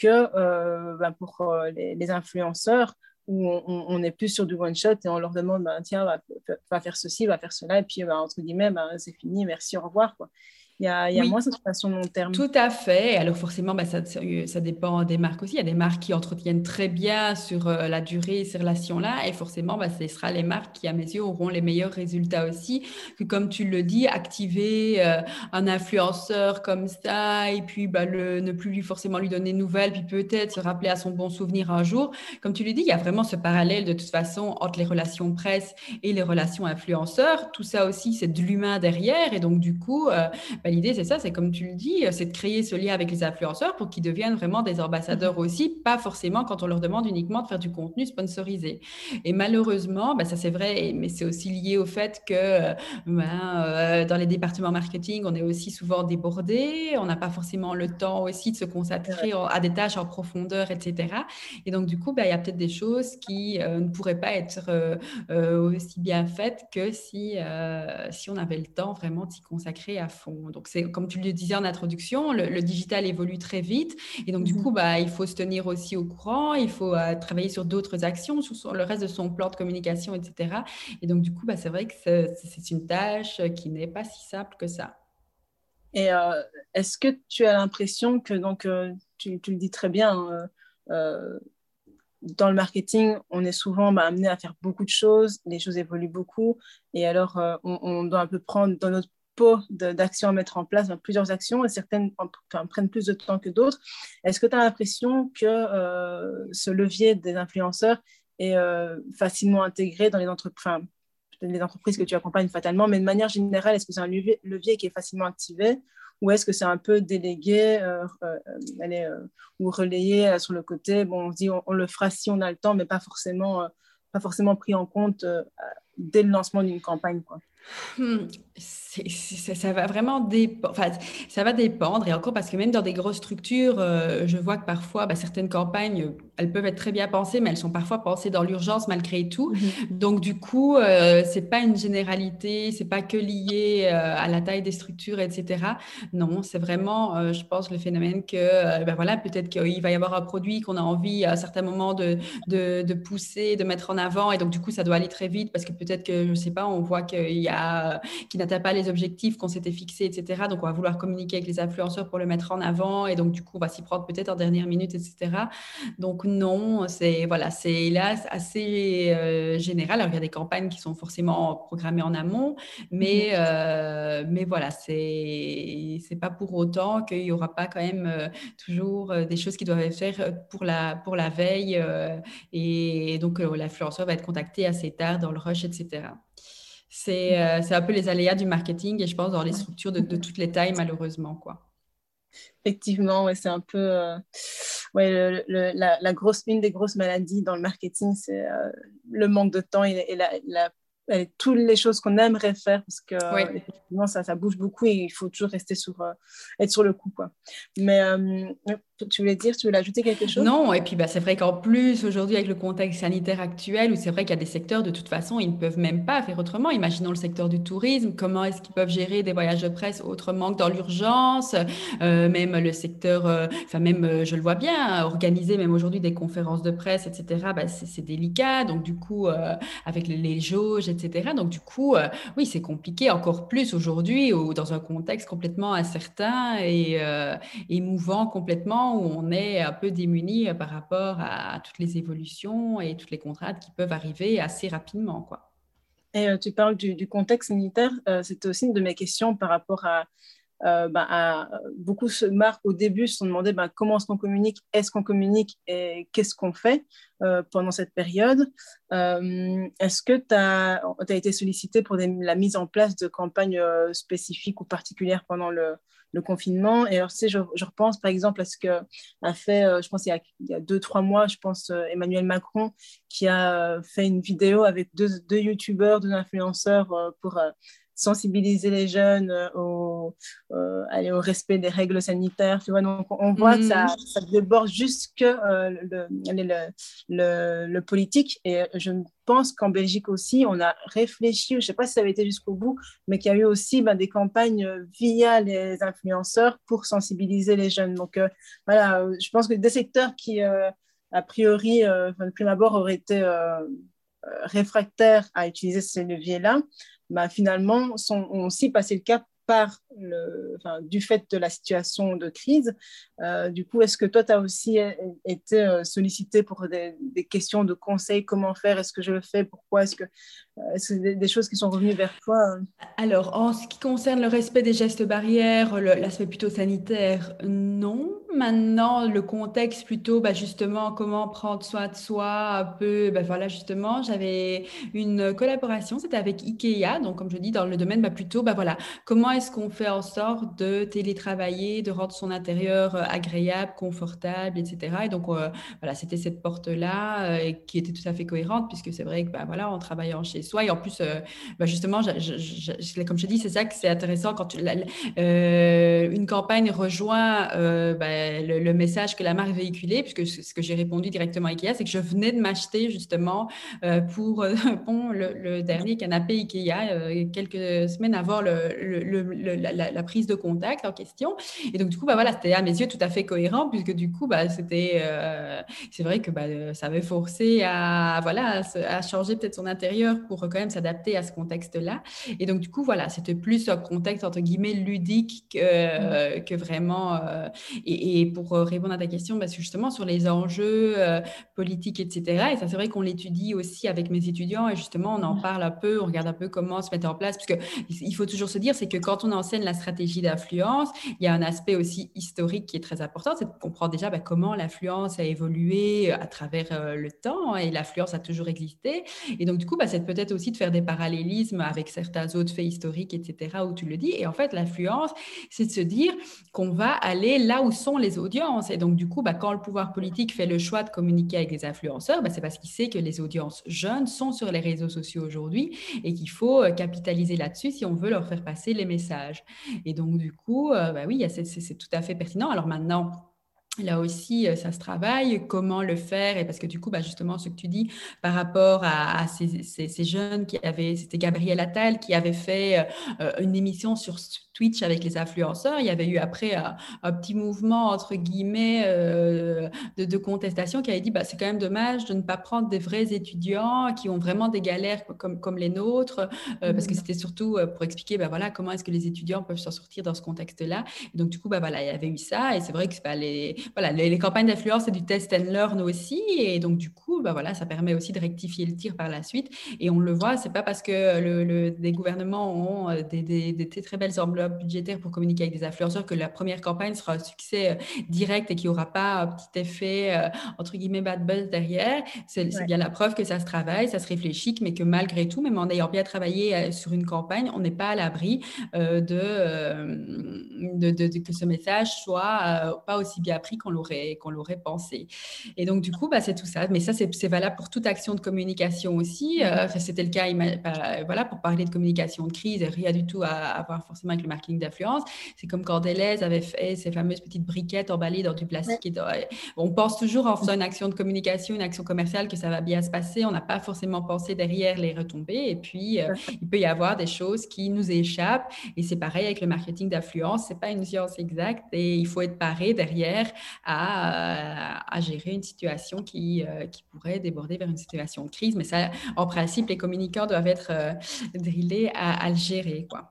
que euh, ben, pour euh, les, influenceurs, où on, est plus sur du one shot et on leur demande ben, tiens, va, faire ceci, va faire cela, et puis ben, entre guillemets, ben, c'est fini, merci, au revoir. Quoi il y a, il y a moins cette façon long terme. Tout à fait. Alors forcément, bah, ça, ça, dépend des marques aussi. Il y a des marques qui entretiennent très bien sur euh, la durée ces relations-là. Et forcément, bah, ce sera les marques qui, à mes yeux, auront les meilleurs résultats aussi. Que comme tu le dis, activer euh, un influenceur comme ça et puis bah, le, ne plus lui forcément lui donner de nouvelles, puis peut-être se rappeler à son bon souvenir un jour. Comme tu le dis, il y a vraiment ce parallèle de toute façon entre les relations presse et les relations influenceurs. Tout ça aussi, c'est de l'humain derrière. Et donc, du coup, euh, l'idée, c'est ça, c'est comme tu le dis, c'est de créer ce lien avec les influenceurs pour qu'ils deviennent vraiment des ambassadeurs mhm. aussi, pas forcément quand on leur demande uniquement de faire du contenu sponsorisé. Et malheureusement, bah, ça c'est vrai, mais c'est aussi lié au fait que euh, ben, euh, dans les départements marketing, on est aussi souvent débordé, on n'a pas forcément le temps aussi de se consacrer à des tâches en profondeur, etc. Et donc, du coup, bah, il y a peut-être des choses qui euh, ne pourraient pas être aussi bien faites que si, si on avait le temps vraiment de s'y consacrer à fond. Donc, c'est comme tu le disais en introduction, le, digital évolue très vite. Et donc, du mhm. coup, bah, il faut se tenir aussi au courant, il faut euh, travailler sur d'autres actions, sur le reste de son plan de communication, etc. Et donc, du coup, bah, c'est vrai que c'est une tâche qui n'est pas si simple que ça. Et euh, est-ce que tu as l'impression que, donc, euh, tu, le dis très bien, dans le marketing, on est souvent bah, amené à faire beaucoup de choses, les choses évoluent beaucoup, et alors on, on, doit un peu prendre dans notre d'actions à mettre en place, plusieurs actions, et certaines prennent plus de temps que d'autres. Est-ce que tu as l'impression que euh, ce levier des influenceurs est euh, facilement intégré dans les entreprises, les entreprises que tu accompagnes fatalement, mais de manière générale, est-ce que c'est un levier, qui est facilement activé ou est-ce que c'est un peu délégué euh, ou relayé sur le côté? Bon, on se dit on, le fera si on a le temps, mais pas forcément, pas forcément pris en compte dès le lancement d'une campagne. Hmm, ça va vraiment dépendre. Enfin, ça va dépendre. Et encore parce que même dans des grosses structures, euh, je vois que parfois, bah, certaines campagnes, elles peuvent être très bien pensées, mais elles sont parfois pensées dans l'urgence malgré tout. Mhm. Donc du coup, euh, c'est pas une généralité, c'est pas que lié euh, à la taille des structures, etc. Non, c'est vraiment, euh, je pense, le phénomène que, ben voilà, peut-être qu'il va y avoir un produit qu'on a envie à un certain moment de, de, de, pousser, de mettre en avant, et donc du coup, ça doit aller très vite parce que peut-être que je sais pas, on voit qu'il y a, qui n'atteint pas les objectifs qu'on s'était fixés, etc. Donc, on va vouloir communiquer avec les influenceurs pour le mettre en avant. Et donc, du coup, on va s'y prendre peut-être en dernière minute, etc. Donc, non, c'est voilà, c'est là assez euh, général. Alors, il y a des campagnes qui sont forcément programmées en amont, mais, mhm. euh, mais voilà, c'est c'est pas pour autant qu'il y aura pas quand même euh, toujours des choses qui doivent être faites pour la, pour la veille. et donc, l'influenceur va être contacté assez tard dans le rush, etc. C'est un peu les aléas du marketing et je pense dans les structures de, de toutes les tailles, malheureusement. quoi. Effectivement, ouais, c'est un peu euh, ouais, la, grosse, une des grosses maladies dans le marketing, c'est euh, le manque de temps et, la, la, toutes les choses qu'on aimerait faire parce que effectivement ça, ça bouge beaucoup et il faut toujours rester sur euh, être sur le coup quoi mais euh, tu voulais dire tu voulais ajouter quelque chose? Non et puis bah, c'est vrai qu'en plus aujourd'hui avec le contexte sanitaire actuel où c'est vrai qu'il y a des secteurs de toute façon ils ne peuvent même pas faire autrement. Imaginons le secteur du tourisme comment est-ce qu'ils peuvent gérer des voyages de presse autrement que dans l'urgence? Euh, même le secteur enfin même je le vois bien organiser même aujourd'hui des conférences de presse etc bah, c'est délicat. Donc du coup avec les, les jauges etc donc, du coup, euh, oui, c'est compliqué encore plus aujourd'hui ou dans un contexte complètement incertain et euh, émouvant complètement où on est un peu démuni euh, par rapport à, toutes les évolutions et toutes les contraintes qui peuvent arriver assez rapidement, quoi. Et tu parles du, contexte sanitaire, c'était aussi une de mes questions par rapport à, euh, ben, beaucoup se marquent au début se sont demandé ben, comment est-ce qu'on communique, est-ce qu'on communique et qu'est-ce qu'on fait euh, pendant cette période. Euh, est-ce que tu as, été sollicité pour la mise en place de campagnes spécifiques ou particulières pendant le, le confinement. Et alors, tu je, repense par exemple à ce qu'a fait, je pense, il y, a, a, deux, trois mois, je pense, Emmanuel Macron, qui a fait une vidéo avec deux, deux youtubeurs, deux influenceurs pour sensibiliser les jeunes euh, au, euh, aller au respect des règles sanitaires. Tu vois, donc on voit que ça, mm. ça déborde jusque euh, le, le, le, politique. Et je pense qu'en Belgique aussi, on a réfléchi, je ne sais pas si ça avait été jusqu'au bout, mais qu'il y a eu aussi ben, des campagnes via les influenceurs pour sensibiliser les jeunes. Donc voilà, je pense que des secteurs qui, a priori, de prime abord, auraient été réfractaires à utiliser ces leviers-là, bah, finalement, sont, ont aussi passé le cap par du fait de la situation de crise. Euh, du coup, est-ce que toi, tu as aussi été euh, sollicité pour des, questions de conseils Comment faire Est-ce que je le fais Pourquoi Est-ce que euh, c'est des, des, choses qui sont revenues vers toi Alors, en ce qui concerne le respect des gestes barrières, l'aspect plutôt sanitaire, non. Maintenant, le contexte plutôt, bah, justement, comment prendre soin de soi un peu. Bah, voilà, justement, j'avais une collaboration, c'était avec Ikea, donc comme je dis, dans le domaine bah, plutôt, bah, voilà, comment est-ce qu'on fait en sorte de télétravailler, de rendre son intérieur euh, agréable, confortable, etc. Et donc, euh, voilà, c'était cette porte-là euh, qui était tout à fait cohérente, puisque c'est vrai que, bah, voilà, en travaillant chez soi, et en plus, bah, justement, comme je dis, c'est ça que c'est intéressant quand une campagne rejoint bah, le, message que la marque véhiculait, puisque ce que j'ai répondu directement à Ikea, c'est que je venais de m'acheter justement pour (laughs) le, dernier canapé Ikea quelques semaines avant le la, prise de contact en question. Et donc, du coup, bah, voilà, c'était à mes yeux tout à fait cohérent, puisque du coup, bah, c'était, euh, c'est vrai que bah, ça avait forcé à, voilà, à, changer peut-être son intérieur pour quand même s'adapter à ce contexte-là. Et donc, du coup, voilà, c'était plus un contexte, entre guillemets, ludique que, mm. que vraiment. Euh, et, pour répondre à ta question, que justement, sur les enjeux euh, politiques, etc., et ça, c'est vrai qu'on l'étudie aussi avec mes étudiants, et justement, on en mm. parle un peu, on regarde un peu comment se mettre en place, parce qu'il faut toujours se dire, c'est que quand on enseigne la stratégie d'influence, il y a un aspect aussi historique qui est très important, c'est de comprendre déjà bah, comment l'influence a évolué euh, à travers euh, le temps et l'influence a toujours existé. Et donc, du coup, bah, c'est peut-être aussi de faire des parallélismes avec certains autres faits historiques, etc., où tu le dis. Et en fait, l'influence, c'est de se dire qu'on va aller là où sont les audiences. Et donc, du coup, bah, quand le pouvoir politique fait le choix de communiquer avec les influenceurs, c'est parce qu'il sait que les audiences jeunes sont sur les réseaux sociaux aujourd'hui et qu'il faut euh, capitaliser là-dessus si on veut leur faire passer les messages. Et donc, du coup, euh, bah oui, c'est tout à fait pertinent. Alors maintenant, Là aussi, euh, ça se travaille. Comment le faire? Et parce que du coup, bah justement, ce que tu dis par rapport à, ces, jeunes qui avaient, c'était Gabriel Attal qui avait fait euh, une émission sur Twitch avec les influenceurs. Il y avait eu après un, petit mouvement, entre guillemets, euh, de, contestation qui avait dit bah, c'est quand même dommage de ne pas prendre des vrais étudiants qui ont vraiment des galères comme, comme les nôtres, euh, parce que mmh. c'était surtout euh, pour expliquer bah, voilà, comment est-ce que les étudiants peuvent s'en sortir dans ce contexte-là. Donc, du coup, bah, voilà, il y avait eu ça. Et c'est vrai que bah, les, voilà, les, campagnes d'influence, c'est du test and learn aussi. Et donc, du coup, bah, voilà, ça permet aussi de rectifier le tir par la suite. Et on le voit, c'est pas parce que le, des gouvernements ont des, des, des, très belles enveloppes budgétaires pour communiquer avec des influenceurs que la première campagne sera un succès direct et qu'il n'y aura pas un petit effet, euh, entre guillemets, bad buzz derrière. C'est bien la preuve que ça se travaille, ça se réfléchit, mais que malgré tout, même en ayant bien travaillé euh, sur une campagne, on n'est pas à l'abri euh, de, de, que ce message soit pas aussi bien pris qu'on l'aurait qu'on l'aurait pensé. Et donc, du coup, bah, c'est tout ça. Mais ça, c'est valable pour toute action de communication aussi. C'était le cas, bah, voilà, pour parler de communication de crise, rien du tout à, à voir forcément avec le marketing d'influence. C'est comme quand Deleuze avait fait ces fameuses petites briquettes emballées dans du plastique. Et on pense toujours en faisant une action de communication, une action commerciale que ça va bien se passer. On n'a pas forcément pensé derrière les retombées. Et puis, euh, il peut y avoir des choses qui nous échappent. Et c'est pareil avec le marketing d'influence. C'est pas une science exacte et il faut être paré derrière à, à gérer une situation qui, euh, qui pourrait déborder vers une situation de crise. Mais ça, en principe, les communicants doivent être euh, drillés à, à le gérer, quoi.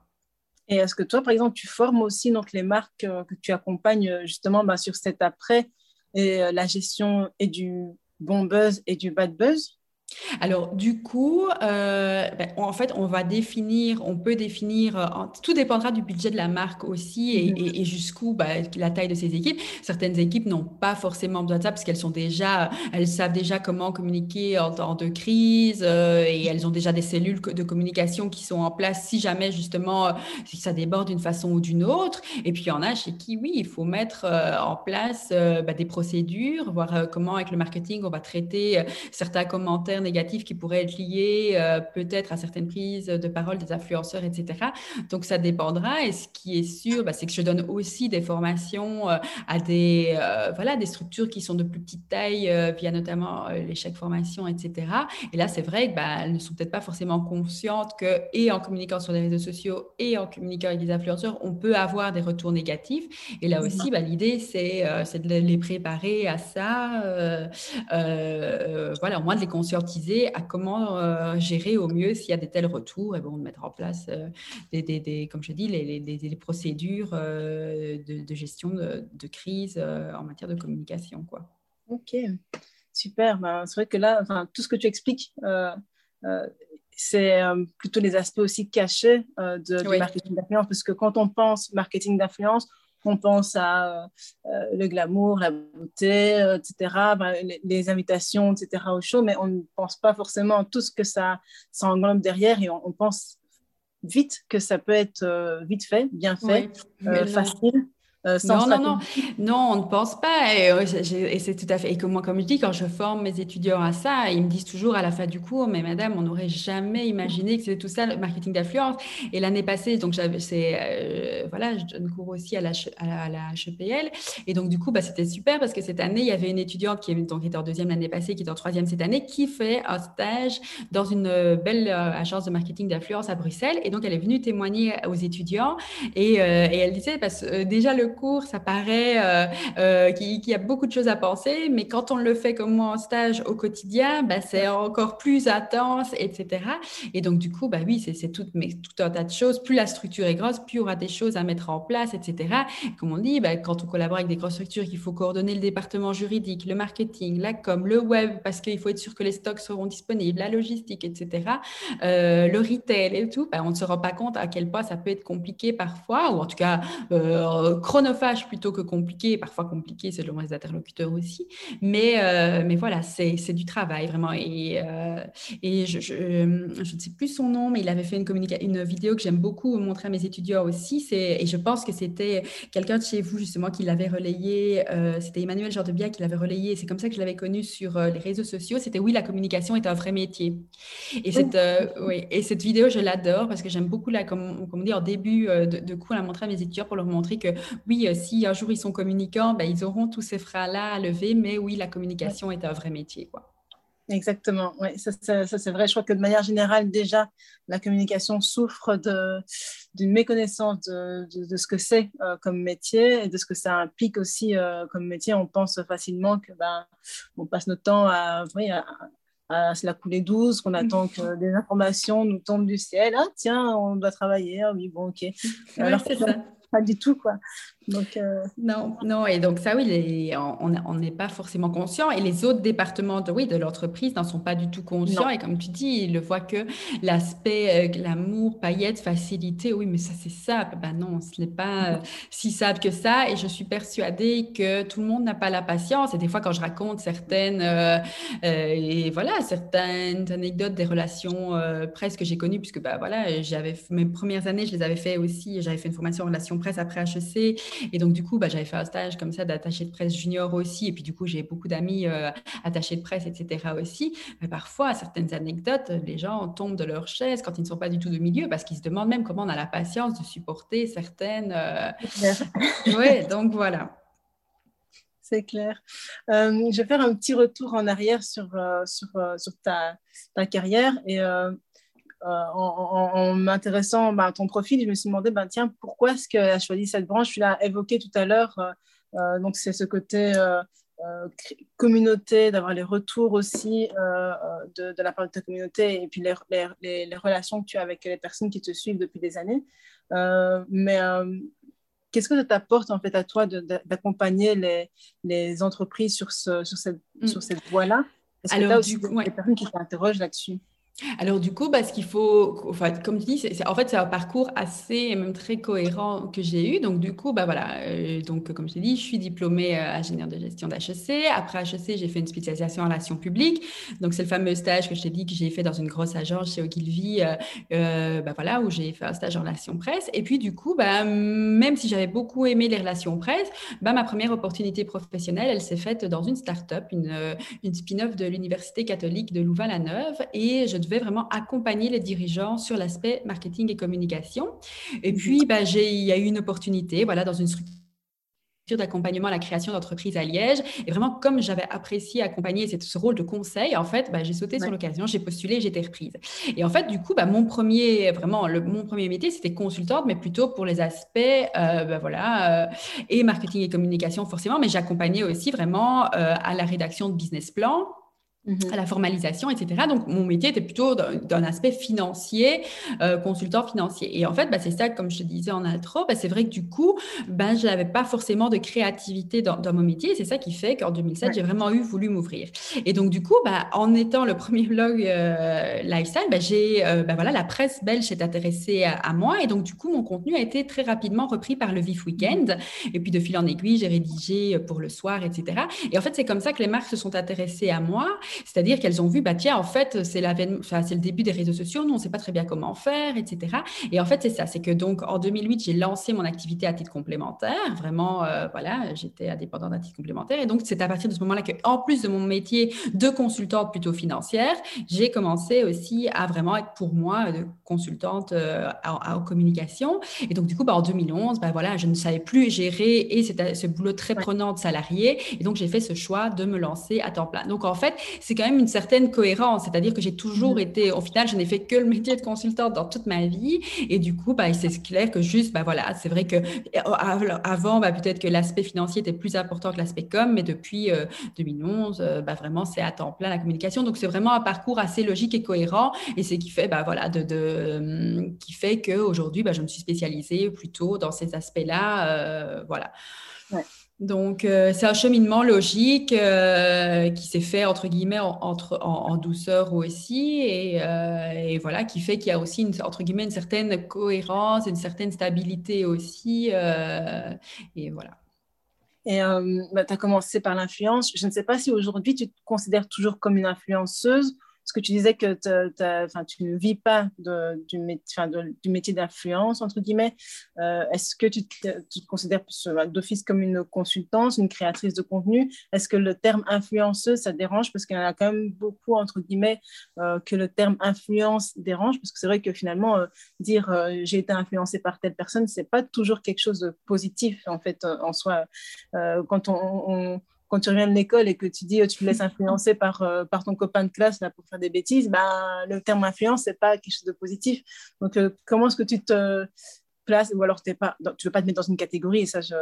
Et est-ce que toi, par exemple, tu formes aussi donc, les marques euh, que tu accompagnes euh, justement bah, sur cet après et euh, la gestion et du bon buzz et du bad buzz? Alors, du coup, euh, ben, en fait, on va définir, on peut définir, euh, tout dépendra du budget de la marque aussi et, mhm. jusqu'où bah, la taille de ses équipes. Certaines équipes n'ont pas forcément besoin de ça parce qu'elles sont déjà, elles savent déjà comment communiquer en temps de crise euh, et elles ont déjà des cellules de communication qui sont en place si jamais justement si ça déborde d'une façon ou d'une autre. Et puis il y en a chez qui, oui, il faut mettre en place bah, des procédures, voir comment avec le marketing on va traiter certains commentaires négatifs qui pourraient être liés euh, peut-être à certaines prises de parole des influenceurs, etc. Donc, ça dépendra. Et ce qui est sûr, bah, c'est que je donne aussi des formations euh, à des, euh, voilà, des structures qui sont de plus petite taille via notamment les chèques formation, etc. Et là, c'est vrai qu'elles bah, ne sont peut-être pas forcément conscientes que, et en communiquant sur les réseaux sociaux et en communiquant avec des influenceurs, on peut avoir des retours négatifs. Et là aussi, bah, l'idée, c'est de les préparer à ça, voilà, au moins de les conscientiser à comment euh, gérer au mieux s'il y a des tels retours et bon, de mettre en place euh, des, des, comme je dis, les, les, procédures euh, de, gestion de, crise en matière de communication. Quoi. Ok, super. Ben, c'est vrai que là, enfin, tout ce que tu expliques, c'est plutôt les aspects aussi cachés de, du marketing d'influence, parce que quand on pense marketing d'influence, on pense à euh, le glamour, la beauté, euh, etc., ben, les, invitations, etc., au show, mais on ne pense pas forcément à tout ce que ça, ça englobe derrière et on, pense vite que ça peut être euh, vite fait, bien fait, facile. Euh, non, non, non, non, on ne pense pas. Euh, et, c'est tout à fait. Et comme moi, comme je dis, quand je forme mes étudiants à ça, ils me disent toujours à la fin du cours, mais madame, on n'aurait jamais imaginé que c'était tout ça, le marketing d'influence. Et l'année passée, donc j'avais, c'est, euh, voilà, je donne cours aussi à la, à la, HEPL. Et donc, du coup, bah, c'était super parce que cette année, il y avait une étudiante qui, donc, était en deuxième l'année passée, qui est en troisième cette année, qui fait un stage dans une belle agence de marketing d'influence à Bruxelles. Et donc, elle est venue témoigner aux étudiants et, et elle disait, parce que déjà, le cours, ça paraît euh, euh, qu'il y a beaucoup de choses à penser, mais quand on le fait comme moi en stage au quotidien, bah, c'est encore plus intense, etc. Et donc, du coup, bah oui, c'est tout, un tas de choses. Plus la structure est grosse, plus il y aura des choses à mettre en place, etc. comme on dit, bah, quand on collabore avec des grosses structures, il faut coordonner le département juridique, le marketing, la com, le web, parce qu'il faut être sûr que les stocks seront disponibles, la logistique, etc. Euh, le retail et tout, bah, on ne se rend pas compte à quel point ça peut être compliqué parfois, ou en tout cas euh, chronophage plutôt que compliqué, parfois compliqué selon les interlocuteurs aussi. Mais, euh, mais voilà, c'est du travail vraiment. Et, euh, et je, je, ne sais plus son nom, mais il avait fait une, une vidéo que j'aime beaucoup montrer à mes étudiants aussi. Et je pense que c'était quelqu'un de chez vous justement qui l'avait relayé. Euh, c'était Emmanuel Jordebia qui l'avait relayé. C'est comme ça que je l'avais connu sur les réseaux sociaux. C'était oui, la communication est un vrai métier. Et cette, oui, et cette vidéo, je l'adore parce que j'aime beaucoup la, comme, comme on dit en début de, de cours, la montrer à mes étudiants pour leur montrer que oui, euh, si un jour ils sont communicants, ben, ils auront tous ces freins-là à lever, mais oui, la communication est un vrai métier. Quoi. Exactement, oui, ça, c'est vrai. Je crois que de manière générale, déjà, la communication souffre d'une méconnaissance de, ce que c'est euh, comme métier et de ce que ça implique aussi euh, comme métier. On pense facilement que ben, on passe notre temps à, à, se la couler douce, qu'on attend que (laughs) des informations nous tombent du ciel. Ah, tiens, on doit travailler. Ah oui, bon, ok. Alors, c'est ça. Pas du tout, quoi. Donc, euh, Non, non, et donc ça, oui, on n'est pas forcément conscient. Et les autres départements de, oui, de l'entreprise n'en sont pas du tout conscients. Et comme tu dis, ils ne voient que l'aspect euh, glamour, paillettes, facilité. Oui, mais ça, c'est ça. Ben non, ce n'est pas euh, si simple que ça. Et je suis persuadée que tout le monde n'a pas la patience. Et des fois, quand je raconte certaines, et voilà, certaines anecdotes des relations presse que j'ai connues, puisque bah, voilà, j'avais mes premières années, je les avais fait aussi. J'avais fait une formation en relations presse après HEC. Et donc, du coup, bah, j'avais fait un stage comme ça d'attaché de presse junior aussi. Et puis, du coup, j'ai beaucoup d'amis euh, attachés de presse, etc. aussi. Mais parfois, certaines anecdotes, les gens tombent de leur chaise quand ils ne sont pas du tout de milieu parce qu'ils se demandent même comment on a la patience de supporter certaines. Euh... (laughs) oui, donc voilà. C'est clair. Euh, je vais faire un petit retour en arrière sur, euh, sur, sur ta, ta, carrière. Et euh, en, m'intéressant bah, à ton profil, je me suis demandé, ben, tiens, pourquoi est-ce qu'elle a choisi cette branche? Tu l'as évoqué tout à l'heure, euh, euh, donc c'est ce côté communauté, d'avoir les retours aussi de, la part de ta communauté et puis les, les, relations que tu as avec les personnes qui te suivent depuis des années. mais qu'est-ce que ça t'apporte en fait à toi d'accompagner les, les, entreprises sur, ce, sur cette, mm. sur cette voie-là? Est-ce que tu as aussi des personnes qui t'interrogent là-dessus? Alors du coup, bah, ce qu'il faut, comme tu dis, c'est, en fait c'est un parcours assez et même très cohérent que j'ai eu. Donc du coup, bah voilà, euh, donc comme je t'ai dit, je suis diplômée euh, ingénieur de gestion d'HEC. Après HEC, j'ai fait une spécialisation en relations publiques. Donc c'est le fameux stage que je t'ai dit que j'ai fait dans une grosse agence chez Ogilvy, euh, bah voilà, où j'ai fait un stage en relations presse. Et puis du coup, bah, même si j'avais beaucoup aimé les relations presse, bah, ma première opportunité professionnelle, elle s'est faite dans une start-up, une, une spin-off de l'université catholique de Louvain-la-Neuve, et je vais vraiment accompagner les dirigeants sur l'aspect marketing et communication. Et puis, bah, il y a eu une opportunité voilà, dans une structure d'accompagnement à la création d'entreprises à Liège. Et vraiment, comme j'avais apprécié accompagner ce rôle de conseil, en fait, bah, j'ai sauté sur l'occasion, j'ai postulé, j'étais reprise. Et en fait, du coup, bah, mon premier, vraiment, le, mon premier métier, c'était consultante, mais plutôt pour les aspects, euh, bah, voilà, euh, et marketing et communication forcément, mais j'accompagnais aussi vraiment euh, à la rédaction de business plan à la formalisation, etc. Donc, mon métier était plutôt d'un aspect financier, euh, consultant financier. Et en fait, bah, c'est ça, comme je te disais en intro, bah, c'est vrai que du coup, ben, je n'avais pas forcément de créativité dans, mon métier. C'est ça qui fait qu'en 2007, j'ai vraiment eu voulu m'ouvrir. Et donc, du coup, bah, en étant le premier blog euh, lifestyle, bah, j'ai, euh, bah, voilà, la presse belge s'est intéressée à, moi. Et donc, du coup, mon contenu a été très rapidement repris par le Vif Weekend. Et puis, de fil en aiguille, j'ai rédigé pour le soir, etc. Et en fait, c'est comme ça que les marques se sont intéressées à moi. C'est-à-dire qu'elles ont vu, bah tiens, en fait, c'est le début des réseaux sociaux, nous, on ne sait pas très bien comment faire, etc. Et en fait, c'est ça, c'est que donc en 2008, j'ai lancé mon activité à titre complémentaire. Vraiment, euh, voilà, j'étais indépendante à titre complémentaire. Et donc, c'est à partir de ce moment-là qu'en plus de mon métier de consultante plutôt financière, j'ai commencé aussi à vraiment être pour moi de consultante euh, en, communication. Et donc, du coup, bah, en 2011, bah, voilà, je ne savais plus gérer et c'était ce boulot très prenant de salarié. Et donc, j'ai fait ce choix de me lancer à temps plein. Donc, en fait, c'est quand même une certaine cohérence. C'est-à-dire que j'ai toujours mhm. été, au final, je n'ai fait que le métier de consultante dans toute ma vie. Et du coup, bah, c'est clair que juste, bah, voilà, c'est vrai que euh, avant, bah, peut-être que l'aspect financier était plus important que l'aspect com, mais depuis 2011, euh, euh, bah, vraiment, c'est à temps plein la communication. Donc, c'est vraiment un parcours assez logique et cohérent. Et c'est qui fait, bah, voilà, de, de qui fait qu'aujourd'hui, bah, je me suis spécialisée plutôt dans ces aspects-là. voilà. Donc, euh, c'est un cheminement logique euh, qui s'est fait, entre guillemets, en, entre, en, douceur aussi, et, euh, et voilà, qui fait qu'il y a aussi, une, entre guillemets, une certaine cohérence, une certaine stabilité aussi, et voilà. Et bah, tu as commencé par l'influence. Je ne sais pas si aujourd'hui tu te considères toujours comme une influenceuse parce que tu disais que tu ne vis pas du, métier d'influence, entre guillemets. Euh, est-ce que tu te, considères euh, d'office comme une consultante, une créatrice de contenu? Est-ce que le terme influenceuse, ça dérange? Parce qu'il y en a quand même beaucoup, entre guillemets, euh, que le terme influence dérange. Parce que c'est vrai que finalement, dire j'ai été influencé par telle personne, c'est pas toujours quelque chose de positif, en fait, en soi. quand on quand tu reviens de l'école et que tu dis tu te laisses influencer par, par ton copain de classe là, pour faire des bêtises, ben, le terme influence, c'est pas quelque chose de positif. Donc, comment est-ce que tu te places ou alors t'es pas, tu veux pas te mettre dans une catégorie et ça, je,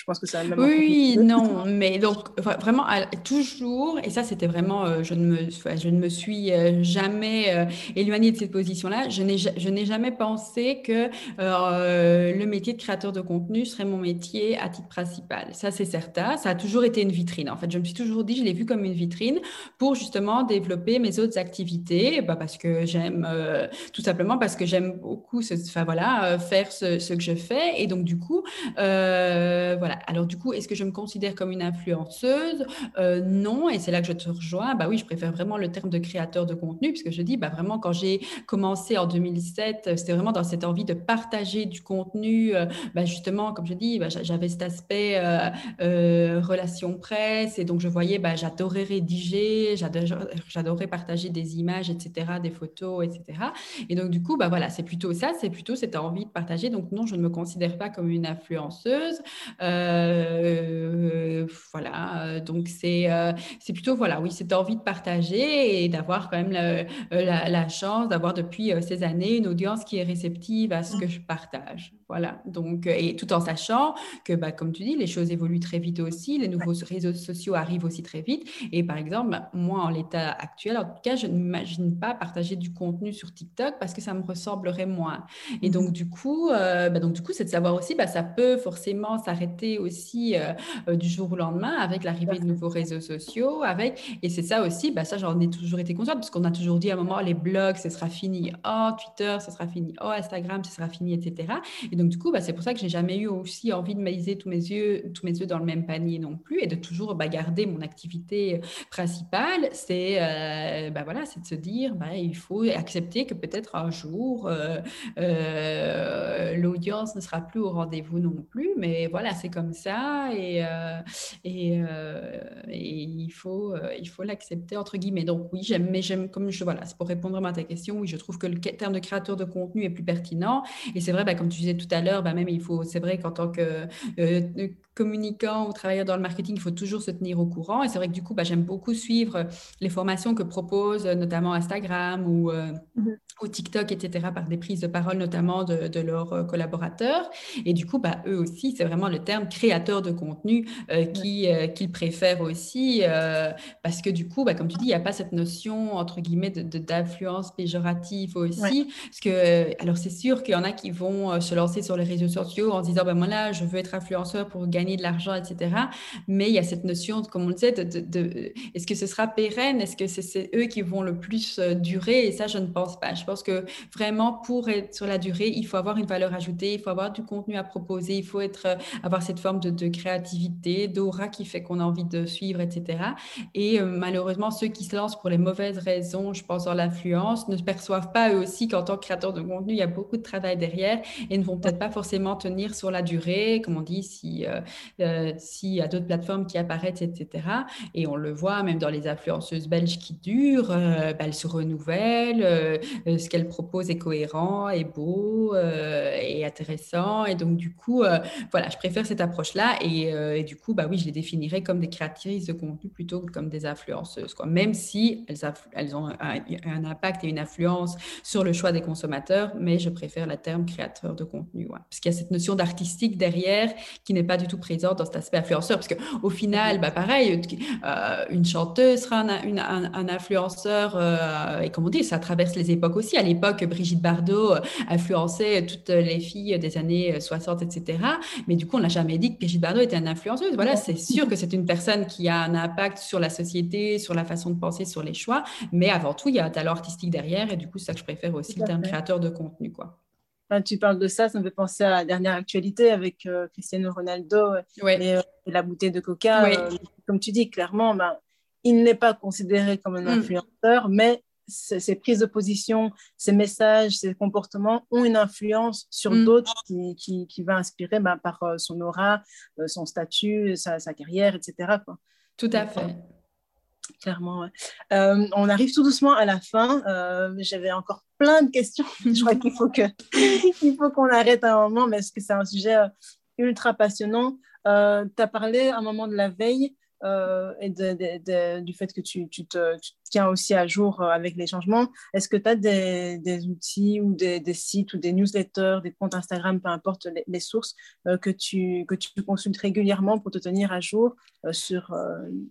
je pense que ça même Oui, non, mais donc vraiment toujours, et ça c'était vraiment, euh, je, ne me, je ne me suis euh, jamais euh, éloignée de cette position-là, je n'ai jamais pensé que le métier de créateur de contenu serait mon métier à titre principal. Ça c'est certain, ça a toujours été une vitrine. En fait, je me suis toujours dit, je l'ai vu comme une vitrine pour justement développer mes autres activités, bah, parce que j'aime, tout simplement parce que j'aime beaucoup, ce, enfin voilà, faire ce, ce, que je fais, et donc du coup, voilà alors du coup, est-ce que je me considère comme une influenceuse? Euh, Non, et c'est là que je te rejoins. Bah oui, je préfère vraiment le terme de créateur de contenu, puisque je dis, bah vraiment, quand j'ai commencé en 2007, c'était vraiment dans cette envie de partager du contenu. Euh, bah justement, comme je dis, bah, j'avais cet aspect euh, relation presse, et donc je voyais, bah, j'adorais rédiger, j'adorais partager des images, etc., des photos, etc. Et donc du coup, bah voilà, c'est plutôt ça, c'est plutôt cette envie de partager. Donc non, je ne me considère pas comme une influenceuse. Euh, voilà, donc c'est euh, c'est plutôt, voilà, oui, cette envie de partager et d'avoir quand même la, euh, la, chance d'avoir depuis ces années une audience qui est réceptive à ce que je partage. Voilà, donc, et tout en sachant que, bah, comme tu dis, les choses évoluent très vite aussi, les nouveaux réseaux sociaux arrivent aussi très vite. Et par exemple, moi, en l'état actuel, en tout cas, je n'imagine pas partager du contenu sur TikTok parce que ça me ressemblerait moins. Et donc, mmh du coup, bah, donc, du coup c'est de savoir aussi, bah, ça peut forcément s'arrêter aussi euh, euh, du jour au lendemain avec l'arrivée de nouveaux réseaux sociaux, avec et c'est ça aussi, bah ça j'en ai toujours été consciente parce qu'on a toujours dit à un moment les blogs ce sera fini, oh Twitter ce sera fini, oh Instagram ce sera fini, etc. Et donc du coup bah, c'est pour ça que j'ai jamais eu aussi envie de miser tous mes yeux tous mes yeux dans le même panier non plus et de toujours bah, garder mon activité principale, c'est euh, bah, voilà c'est de se dire bah, il faut accepter que peut-être un jour l'audience ne sera plus au rendez-vous non plus, mais voilà c'est comme ça et, euh, euh, il faut euh, l'accepter entre guillemets. Donc oui, j'aime, mais j'aime comme je voilà, c'est pour répondre à ta question. Oui, je trouve que le terme de créateur de contenu est plus pertinent. Et c'est vrai, bah, comme tu disais tout à l'heure, bah, même il faut, c'est vrai qu'en tant que communicant ou travailleur dans le marketing, il faut toujours se tenir au courant. Et c'est vrai que du coup, bah, j'aime beaucoup suivre les formations que propose notamment Instagram ou, mmh ou TikTok, etc., par des prises de parole notamment de, de leurs collaborateurs. Et du coup, bah, eux aussi, c'est vraiment le terme créateur de contenu euh, euh, qu'ils préfèrent aussi, euh, parce que du coup, bah, comme tu dis, il n'y a pas cette notion, entre guillemets, d'influence de, péjorative aussi. Parce que, alors c'est sûr qu'il y en a qui vont se lancer sur les réseaux sociaux en se disant, ben moi là, je veux être influenceur pour gagner de l'argent, etc. Mais il y a cette notion, comme on le disait, de, est-ce que ce sera pérenne? Est-ce que c'est eux qui vont le plus durer? Et ça, je ne pense pas. Je pense que vraiment, pour être sur la durée, il faut avoir une valeur ajoutée, il faut avoir du contenu à proposer, il faut être, avoir cette forme de, créativité, d'aura qui fait qu'on a envie de suivre, etc. Et euh, malheureusement, ceux qui se lancent pour les mauvaises raisons, je pense dans l'influence, ne perçoivent pas eux aussi qu'en tant que créateur de contenu, il y a beaucoup de travail derrière et ne vont peut-être pas forcément tenir sur la durée, comme on dit, si, euh, euh, s'il y a d'autres plateformes qui apparaissent, etc. Et on le voit même dans les influenceuses belges qui durent, bah, elles se renouvellent, ce qu'elles proposent est cohérent, est beau, et intéressant. Et donc, du coup, voilà, je préfère cette approche-là. Euh, et, du coup, bah oui, je les définirais comme des créatrices de contenu plutôt que comme des influenceuses. Même si elles, ont un, impact et une influence sur le choix des consommateurs, mais je préfère le terme créateur de contenu. Ouais. Parce qu'il y a cette notion d'artistique derrière qui n'est pas du tout présente dans cet aspect influenceur. Parce qu'au final, bah pareil, euh, une chanteuse sera un, influenceur. Euh, et comme on dit, ça traverse les époques aussi. À l'époque, Brigitte Bardot influençait toutes les filles des années 60, etc. Mais du coup, on n'a jamais dit que Brigitte Bardot était une influenceuse. Voilà, c'est sûr que c'est une personne qui a un impact sur la société, sur la façon de penser, sur les choix. Mais avant tout, il y a un talent artistique derrière. Et du coup, c'est ça que je préfère aussi le terme créateur de contenu. Quoi. Quand tu parles de ça, ça me fait penser à la dernière actualité avec euh, Cristiano Ronaldo euh, et, la bouteille de coca. Euh, comme tu dis, clairement, ben, il n'est pas considéré comme un mm. influenceur, mais ces prises de position, ces messages, ces comportements ont une influence sur mm. d'autres qui, qui, qui, va inspirer ben, par euh, son aura, euh, son statut, sa, carrière, etc. Quoi. Tout à fait. Clairement. Euh, on arrive tout doucement à la fin. J'avais encore plein de questions. (laughs) Je crois qu'il (laughs) faut qu'on arrête un moment, mais est-ce que c'est un sujet ultra passionnant? tu as parlé un moment de la veille euh, et du fait que tu, te, tiens aussi à jour avec les changements, est-ce que tu as des, outils ou des, sites ou des newsletters, des comptes Instagram, peu importe les, sources, que, tu, que tu consultes régulièrement pour te tenir à jour sur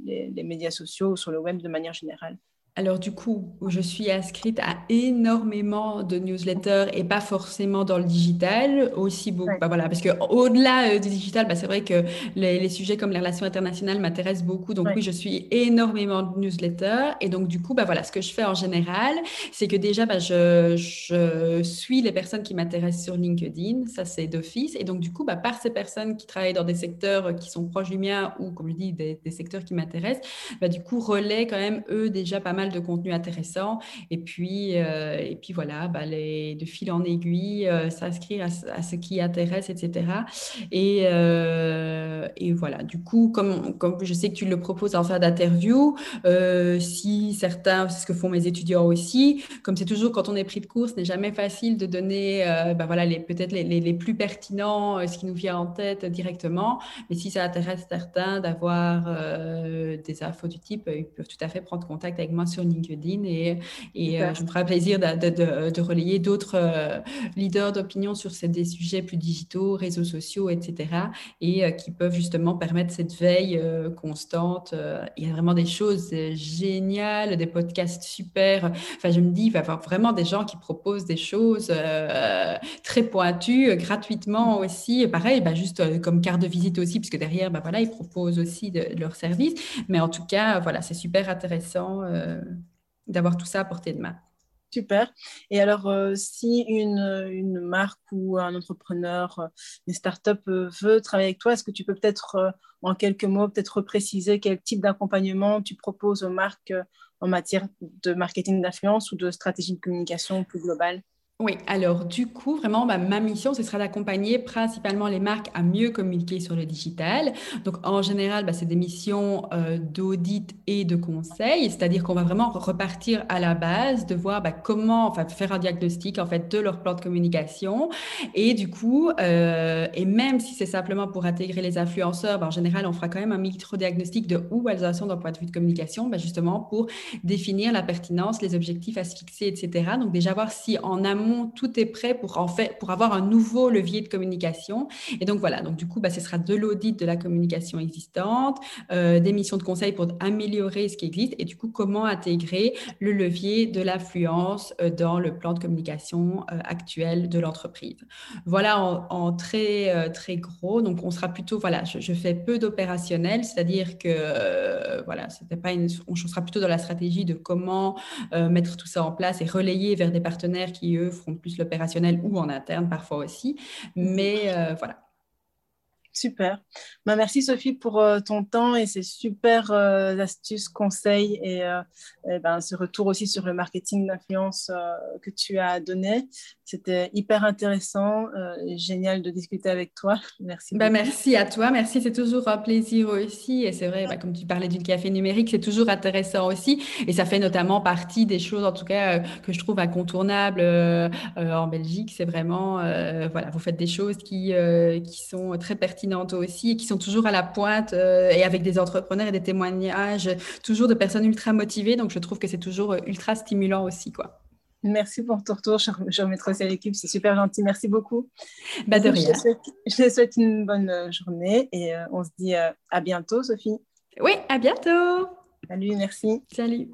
les médias sociaux ou sur le web de manière générale? Alors du coup, je suis inscrite à énormément de newsletters et pas forcément dans le digital, aussi beaucoup. Bah, voilà, parce que au-delà euh, du digital, bah, c'est vrai que les, sujets comme les relations internationales m'intéressent beaucoup. Donc oui, je suis énormément de newsletters et donc du coup, bah voilà, ce que je fais en général, c'est que déjà, bah, je, je, suis les personnes qui m'intéressent sur LinkedIn, ça c'est d'office, et donc du coup, bah, par ces personnes qui travaillent dans des secteurs qui sont proches du mien ou comme je dis des, des secteurs qui m'intéressent, bah, du coup relaient quand même eux déjà pas mal de contenu intéressant. Et puis, euh, et puis voilà, bah, les, de fil en aiguille, euh, s'inscrire à, ce qui intéresse, etc. Et, euh, et voilà, du coup, comme, comme je sais que tu le proposes en fin d'interview, si certains, c'est ce que font mes étudiants aussi, comme c'est toujours quand on est pris de cours, ce n'est jamais facile de donner bah, voilà, les, peut-être les, les, plus pertinents, ce qui nous vient en tête directement. Mais si ça intéresse certains d'avoir des infos du type, ils peuvent tout à fait prendre contact avec moi sur LinkedIn et, et euh, je me ferai plaisir de, de, relayer d'autres euh, leaders d'opinion sur ces, des sujets plus digitaux, réseaux sociaux, etc. et euh, qui peuvent justement permettre cette veille constante. il y a vraiment des choses géniales, des podcasts super. Enfin, je me dis, il va y avoir vraiment des gens qui proposent des choses très pointues, gratuitement aussi. pareil, bah, juste comme carte de visite aussi, puisque derrière, bah, voilà, ils proposent aussi de, leurs services. Mais en tout cas, voilà, c'est super intéressant d'avoir tout ça à portée de main. Super. Et alors, euh, si une, marque ou un entrepreneur, euh, une start-up euh, veut travailler avec toi, est-ce que tu peux peut-être, en quelques mots, peut-être préciser quel type d'accompagnement tu proposes aux marques en matière de marketing d'influence ou de stratégie de communication plus globale? Oui, alors du coup, vraiment, ma mission, ce sera d'accompagner principalement les marques à mieux communiquer sur le digital. Donc, en général, bah, c'est des missions euh, d'audit et de conseil, c'est-à-dire qu'on va vraiment repartir à la base, de voir bah, comment, faire un diagnostic en fait de leur plan de communication. Et du coup, euh, et même si c'est simplement pour intégrer les influenceurs, bah, en général, on fera quand même un micro-diagnostic de où elles en sont d'un point de vue de communication, justement pour définir la pertinence, les objectifs à se fixer, etc. Donc, déjà voir si en amont tout est prêt pour, en fait, pour avoir un nouveau levier de communication. Et donc voilà, donc du coup, bah, ce sera de l'audit de la communication existante, euh, des missions de conseil pour améliorer ce qui existe et du coup, comment intégrer le levier de l'affluence euh, dans le plan de communication euh, actuel de l'entreprise? Voilà en, très, très gros. Donc, on sera plutôt, voilà, je, fais peu d'opérationnel, c'est-à-dire que, voilà, c'était pas une, on sera plutôt dans la stratégie de comment mettre tout ça en place et relayer vers des partenaires qui, eux, plus l'opérationnel ou en interne parfois aussi. Mais euh, voilà. Super. Bah, merci Sophie pour euh, ton temps et ces super euh, astuces, conseils et, ben, ce retour aussi sur le marketing d'influence que tu as donné. C'était hyper intéressant, génial de discuter avec toi. (laughs) Merci. Bah, merci à toi. Merci, c'est toujours un plaisir aussi. Et c'est vrai, bah, comme tu parlais du café numérique, c'est toujours intéressant aussi. Et ça fait notamment partie des choses, en tout cas, que je trouve incontournables en Belgique. C'est vraiment, voilà, vous faites des choses qui, qui sont très pertinentes aussi et qui sont toujours à la pointe et avec des entrepreneurs et des témoignages, toujours de personnes ultra motivées. Donc, je trouve que c'est toujours ultra stimulant aussi, quoi. Merci pour ton retour. Je remettrai aussi à l'équipe. C'est super gentil. Merci beaucoup. Bah de rien. Je te, souhaite, une bonne euh, journée et euh, on se dit euh, à bientôt, Sophie. Oui, à bientôt. Salut, merci. Salut.